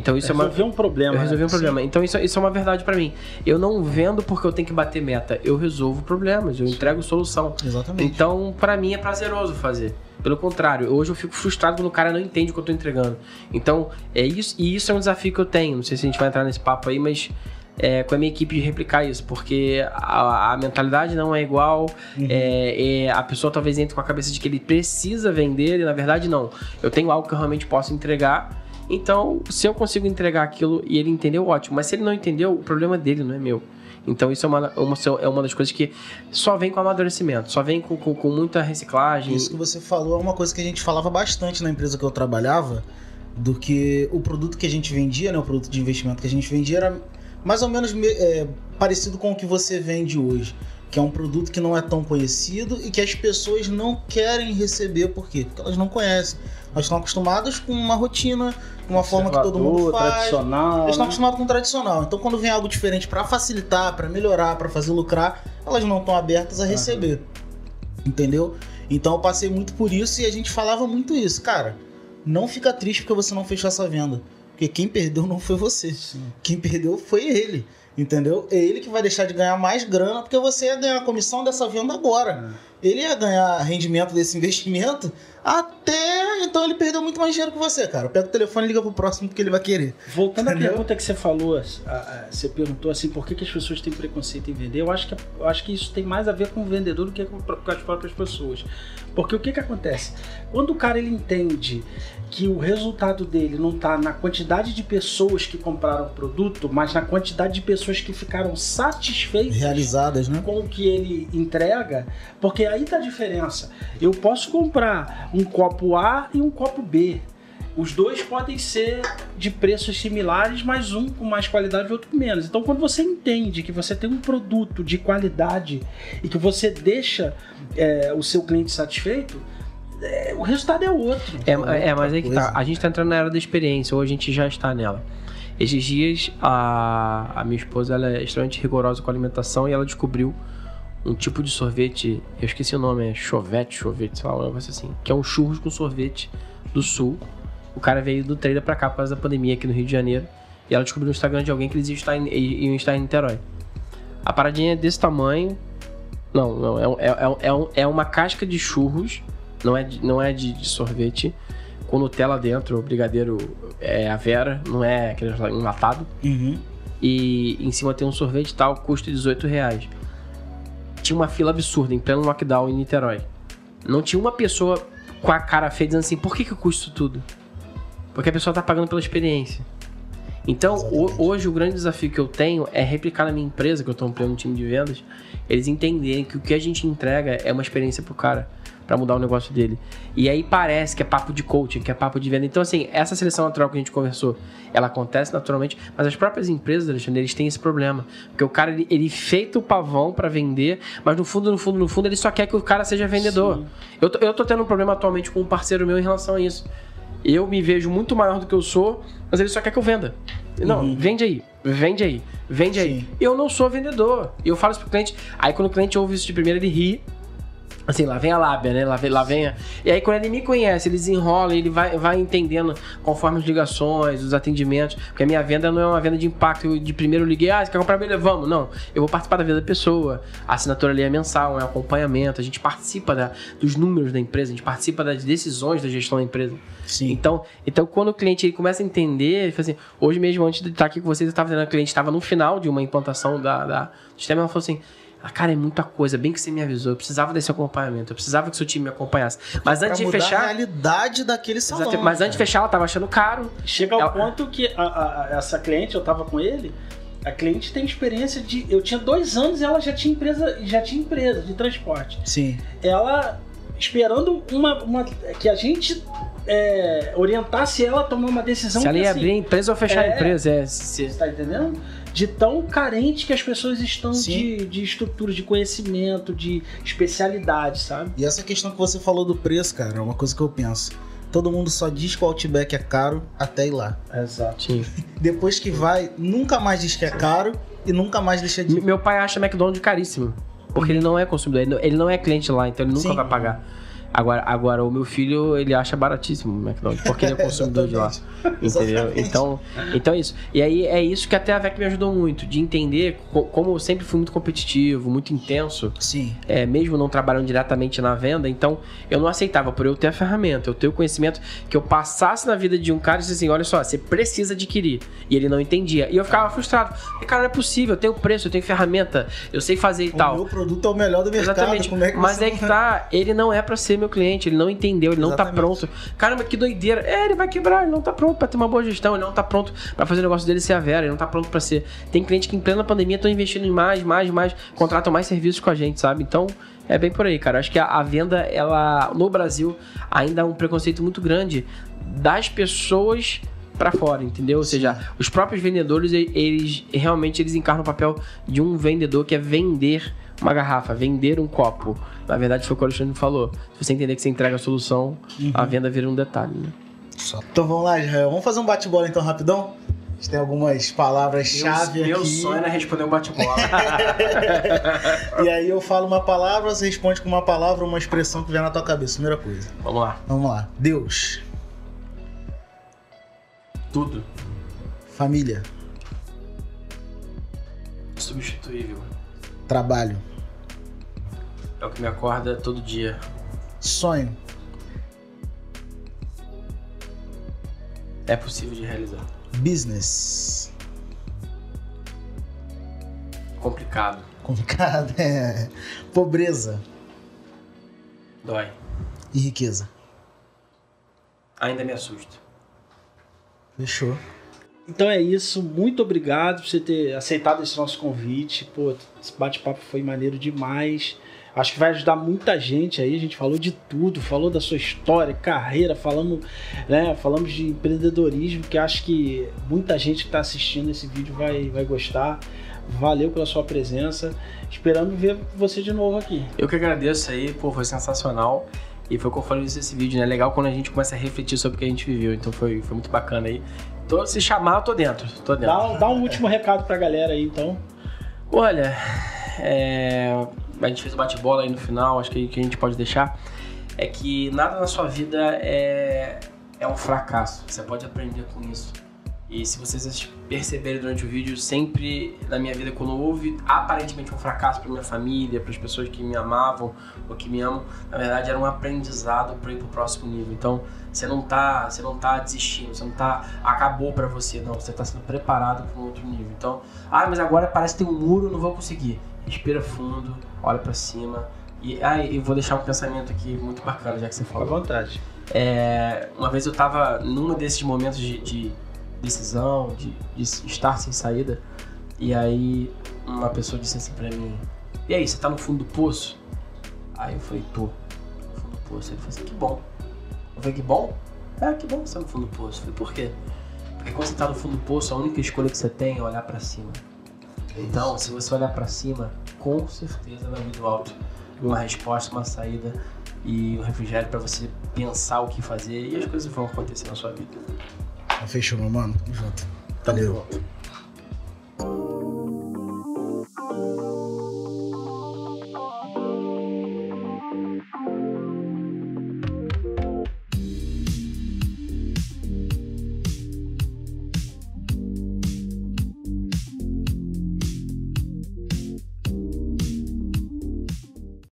Então isso é, uma. Resolver um problema. Eu resolvi né? um problema. Então isso, isso é uma verdade pra mim. Eu não vendo porque eu tenho que bater meta. Eu resolvo problemas, eu entrego solução. Exatamente. Então, pra mim é prazeroso fazer. Pelo contrário, hoje eu fico frustrado quando o cara não entende o que eu tô entregando. Então, é isso, e isso é um desafio que eu tenho. Não sei se a gente vai entrar nesse papo aí, mas é, com a minha equipe de replicar isso, porque a, a mentalidade não é igual. É, é, a pessoa talvez entre com a cabeça de que ele precisa vender, e na verdade não. Eu tenho algo que eu realmente posso entregar. Então, se eu consigo entregar aquilo e ele entendeu, ótimo. Mas se ele não entendeu, o problema é dele, não é meu. Então, isso é uma, uma, é uma das coisas que só vem com amadurecimento, só vem com, com, com muita reciclagem. Isso que você falou é uma coisa que a gente falava bastante na empresa que eu trabalhava, do que o produto que a gente vendia, né, o produto de investimento que a gente vendia era mais ou menos me- é, parecido com o que você vende hoje, que é um produto que não é tão conhecido e que as pessoas não querem receber, por quê? Porque elas não conhecem. Elas estão acostumadas com uma rotina, com uma forma que todo mundo faz. tradicional. Elas estão né? acostumadas com o tradicional. Então, quando vem algo diferente pra facilitar, pra melhorar, pra fazer lucrar, elas não estão abertas a receber. Entendeu? Então, eu passei muito por isso e a gente falava muito isso. Cara, não fica triste porque você não fechou essa venda. Porque quem perdeu não foi você. Sim. Quem perdeu foi ele. Entendeu? É ele que vai deixar de ganhar mais grana porque você ia ganhar a comissão dessa venda agora. Ele ia ganhar rendimento desse investimento até. Então ele perdeu muito mais dinheiro que você, cara. Pega o telefone e liga pro próximo porque ele vai querer. Voltando à Entendeu? pergunta que você falou, você perguntou assim, por que, que as pessoas têm preconceito em vender? Eu acho, que, eu acho que isso tem mais a ver com o vendedor do que com, com as próprias pessoas. Porque o que, que acontece? Quando o cara ele entende que o resultado dele não está na quantidade de pessoas que compraram o produto, mas na quantidade de pessoas que ficaram satisfeitas Realizadas, né? com o que ele entrega, porque aí tá a diferença. Eu posso comprar um copo A e um copo B. Os dois podem ser de preços similares, mas um com mais qualidade e outro com menos. Então, quando você entende que você tem um produto de qualidade e que você deixa é, o seu cliente satisfeito, é, o resultado é outro. É, é mas aí que tá. A gente tá entrando na era da experiência, ou a gente já está nela. Esses dias, a, a minha esposa ela é extremamente rigorosa com a alimentação e ela descobriu um tipo de sorvete, eu esqueci o nome, é chovete, chovete, sei lá, um negócio assim, que é um churros com sorvete do sul. O cara veio do trailer pra cá por causa da pandemia aqui no Rio de Janeiro. E ela descobriu no Instagram de alguém que eles iam estar em, iam estar em Niterói. A paradinha é desse tamanho. Não, não, é, é, é, é uma casca de churros, não é, de, não é de, de sorvete, com Nutella dentro, o brigadeiro é a Vera, não é aquele enlatado. Uhum. E em cima tem um sorvete tal, custa 18 reais. Tinha uma fila absurda em pleno lockdown em Niterói. Não tinha uma pessoa com a cara feia dizendo assim, por que, que custa tudo? Porque a pessoa tá pagando pela experiência. Então, o, hoje o grande desafio que eu tenho é replicar na minha empresa, que eu estou ampliando um time de vendas, eles entenderem que o que a gente entrega é uma experiência pro cara para mudar o negócio dele. E aí parece que é papo de coaching, que é papo de venda. Então, assim, essa seleção natural que a gente conversou, ela acontece naturalmente, mas as próprias empresas, Alexandre, eles têm esse problema. Porque o cara, ele, ele feita o pavão para vender, mas no fundo, no fundo, no fundo, ele só quer que o cara seja vendedor. Eu tô, eu tô tendo um problema atualmente com um parceiro meu em relação a isso. Eu me vejo muito maior do que eu sou, mas ele só quer que eu venda. Não, uhum. vende aí, vende aí, vende Sim. aí. Eu não sou vendedor. E eu falo isso pro cliente. Aí quando o cliente ouve isso de primeira, ele ri Assim, lá vem a lábia, né? Lá vem, lá vem a... E aí, quando ele me conhece, ele desenrola, ele vai, vai entendendo conforme as ligações, os atendimentos. Porque a minha venda não é uma venda de impacto. Eu, de primeiro eu liguei, ah, você quer comprar beleza? Vamos. Não. Eu vou participar da vida da pessoa. A assinatura ali é mensal, é um acompanhamento. A gente participa da, dos números da empresa, a gente participa das decisões da gestão da empresa. Sim. Então, então quando o cliente ele começa a entender, ele fala assim, hoje mesmo, antes de estar aqui com vocês, eu estava vendo a cliente estava no final de uma implantação da, da, do sistema, ela falou assim ah, cara, é muita coisa. Bem que você me avisou. Eu precisava desse acompanhamento. Eu precisava que seu time me acompanhasse. Mas antes de fechar. a realidade daquele salão. Exato, mas antes de fechar, ela tava achando caro. Chega ao ela... ponto que a, a, essa cliente, eu tava com ele. A cliente tem experiência de. Eu tinha dois anos e ela já tinha empresa, já tinha empresa de transporte. Sim. Ela esperando uma, uma que a gente é, orientasse ela a tomar uma decisão. Se ela ia assim, abrir a empresa ou fechar é, a empresa, é. Você tá entendendo? De tão carente que as pessoas estão de, de estrutura, de conhecimento, de especialidade, sabe? E essa questão que você falou do preço, cara, é uma coisa que eu penso. Todo mundo só diz que o Outback é caro até ir lá. Exato. Sim. Depois que vai, nunca mais diz que é caro e nunca mais deixa de. Meu pai acha McDonald's caríssimo. Porque ele não é consumidor, ele não é cliente lá, então ele nunca Sim. vai pagar. Agora, agora, o meu filho, ele acha baratíssimo o McDonald's, porque ele é consumidor de lá. Entendeu? Então, então é isso. E aí é isso que até a VEC me ajudou muito, de entender como eu sempre fui muito competitivo, muito intenso. Sim. É, mesmo não trabalhando diretamente na venda, então eu não aceitava por eu ter a ferramenta, eu ter o conhecimento que eu passasse na vida de um cara e disse assim: olha só, você precisa adquirir. E ele não entendia. E eu ficava frustrado. E, cara, não é possível, eu tenho preço, eu tenho ferramenta, eu sei fazer e o tal. O meu produto é o melhor do mercado. Exatamente. É Mas é que tá, ele não é para ser meu cliente, ele não entendeu, ele Exatamente. não tá pronto. Caramba, que doideira. É, ele vai quebrar, ele não tá pronto para ter uma boa gestão, ele não tá pronto para fazer o negócio dele ser a vera, ele não tá pronto para ser. Tem cliente que em plena pandemia estão investindo em mais, mais, mais, contratam mais serviços com a gente, sabe? Então, é bem por aí, cara. Acho que a, a venda, ela no Brasil ainda é um preconceito muito grande das pessoas para fora, entendeu? Ou seja, os próprios vendedores, eles realmente eles encarnam o papel de um vendedor que é vender uma garrafa, vender um copo. Na verdade, foi o que o Alexandre falou. Se você entender que você entrega a solução, uhum. a venda vira um detalhe, né? Então vamos lá, Israel. Vamos fazer um bate-bola então rapidão? A gente tem algumas palavras-chave aqui. Meu sonho era responder um bate-bola. e aí eu falo uma palavra, você responde com uma palavra uma expressão que vier na tua cabeça. Primeira coisa. Vamos lá. Vamos lá. Deus. Tudo. Família. Substituível. Trabalho. É o que me acorda todo dia. Sonho. É possível de realizar. Business. Complicado. Complicado, é. Pobreza. Dói. E riqueza. Ainda me assusta. Fechou. Então é isso, muito obrigado por você ter aceitado esse nosso convite. Pô, esse bate-papo foi maneiro demais. Acho que vai ajudar muita gente aí. A gente falou de tudo, falou da sua história, carreira, falamos, né, falamos de empreendedorismo, que acho que muita gente que está assistindo esse vídeo vai, vai gostar. Valeu pela sua presença. Esperando ver você de novo aqui. Eu que agradeço aí, pô, foi sensacional. E foi o que eu falei nesse vídeo, né? Legal quando a gente começa a refletir sobre o que a gente viveu. Então foi, foi muito bacana aí. Tô, se chamar, eu tô dentro. Tô dentro. Dá, dá um último recado pra galera aí, então. Olha, é, a gente fez o bate-bola aí no final, acho que, que a gente pode deixar. É que nada na sua vida é, é um fracasso. Você pode aprender com isso. E se vocês perceberem durante o vídeo, sempre na minha vida, quando houve aparentemente um fracasso para minha família, para as pessoas que me amavam ou que me amam, na verdade era um aprendizado para ir para o próximo nível. Então, você não tá, você não tá desistindo, você não tá acabou para você, não, você está sendo preparado para um outro nível. Então, ah, mas agora parece que tem um muro, não vou conseguir. Respira fundo, olha para cima. E ah, eu vou deixar um pensamento aqui muito bacana, já que você falou. À vontade. É, uma vez eu estava num desses momentos de, de decisão, de, de, estar sem saída. E aí uma pessoa disse assim pra mim, e aí, você tá no fundo do poço? Aí eu falei, tô, no fundo do poço. Ele falou assim, que bom. Eu falei, que bom? É, que bom você tá no fundo do poço. Eu falei, por quê? Porque quando você tá no fundo do poço, a única escolha que você tem é olhar para cima. Então, se você olhar para cima, com certeza vai vir do alto uma resposta, uma saída e um refrigério para você pensar o que fazer e as coisas vão acontecer na sua vida. Tá, fechou, meu mano. Tamo junto. Valeu. Tamo.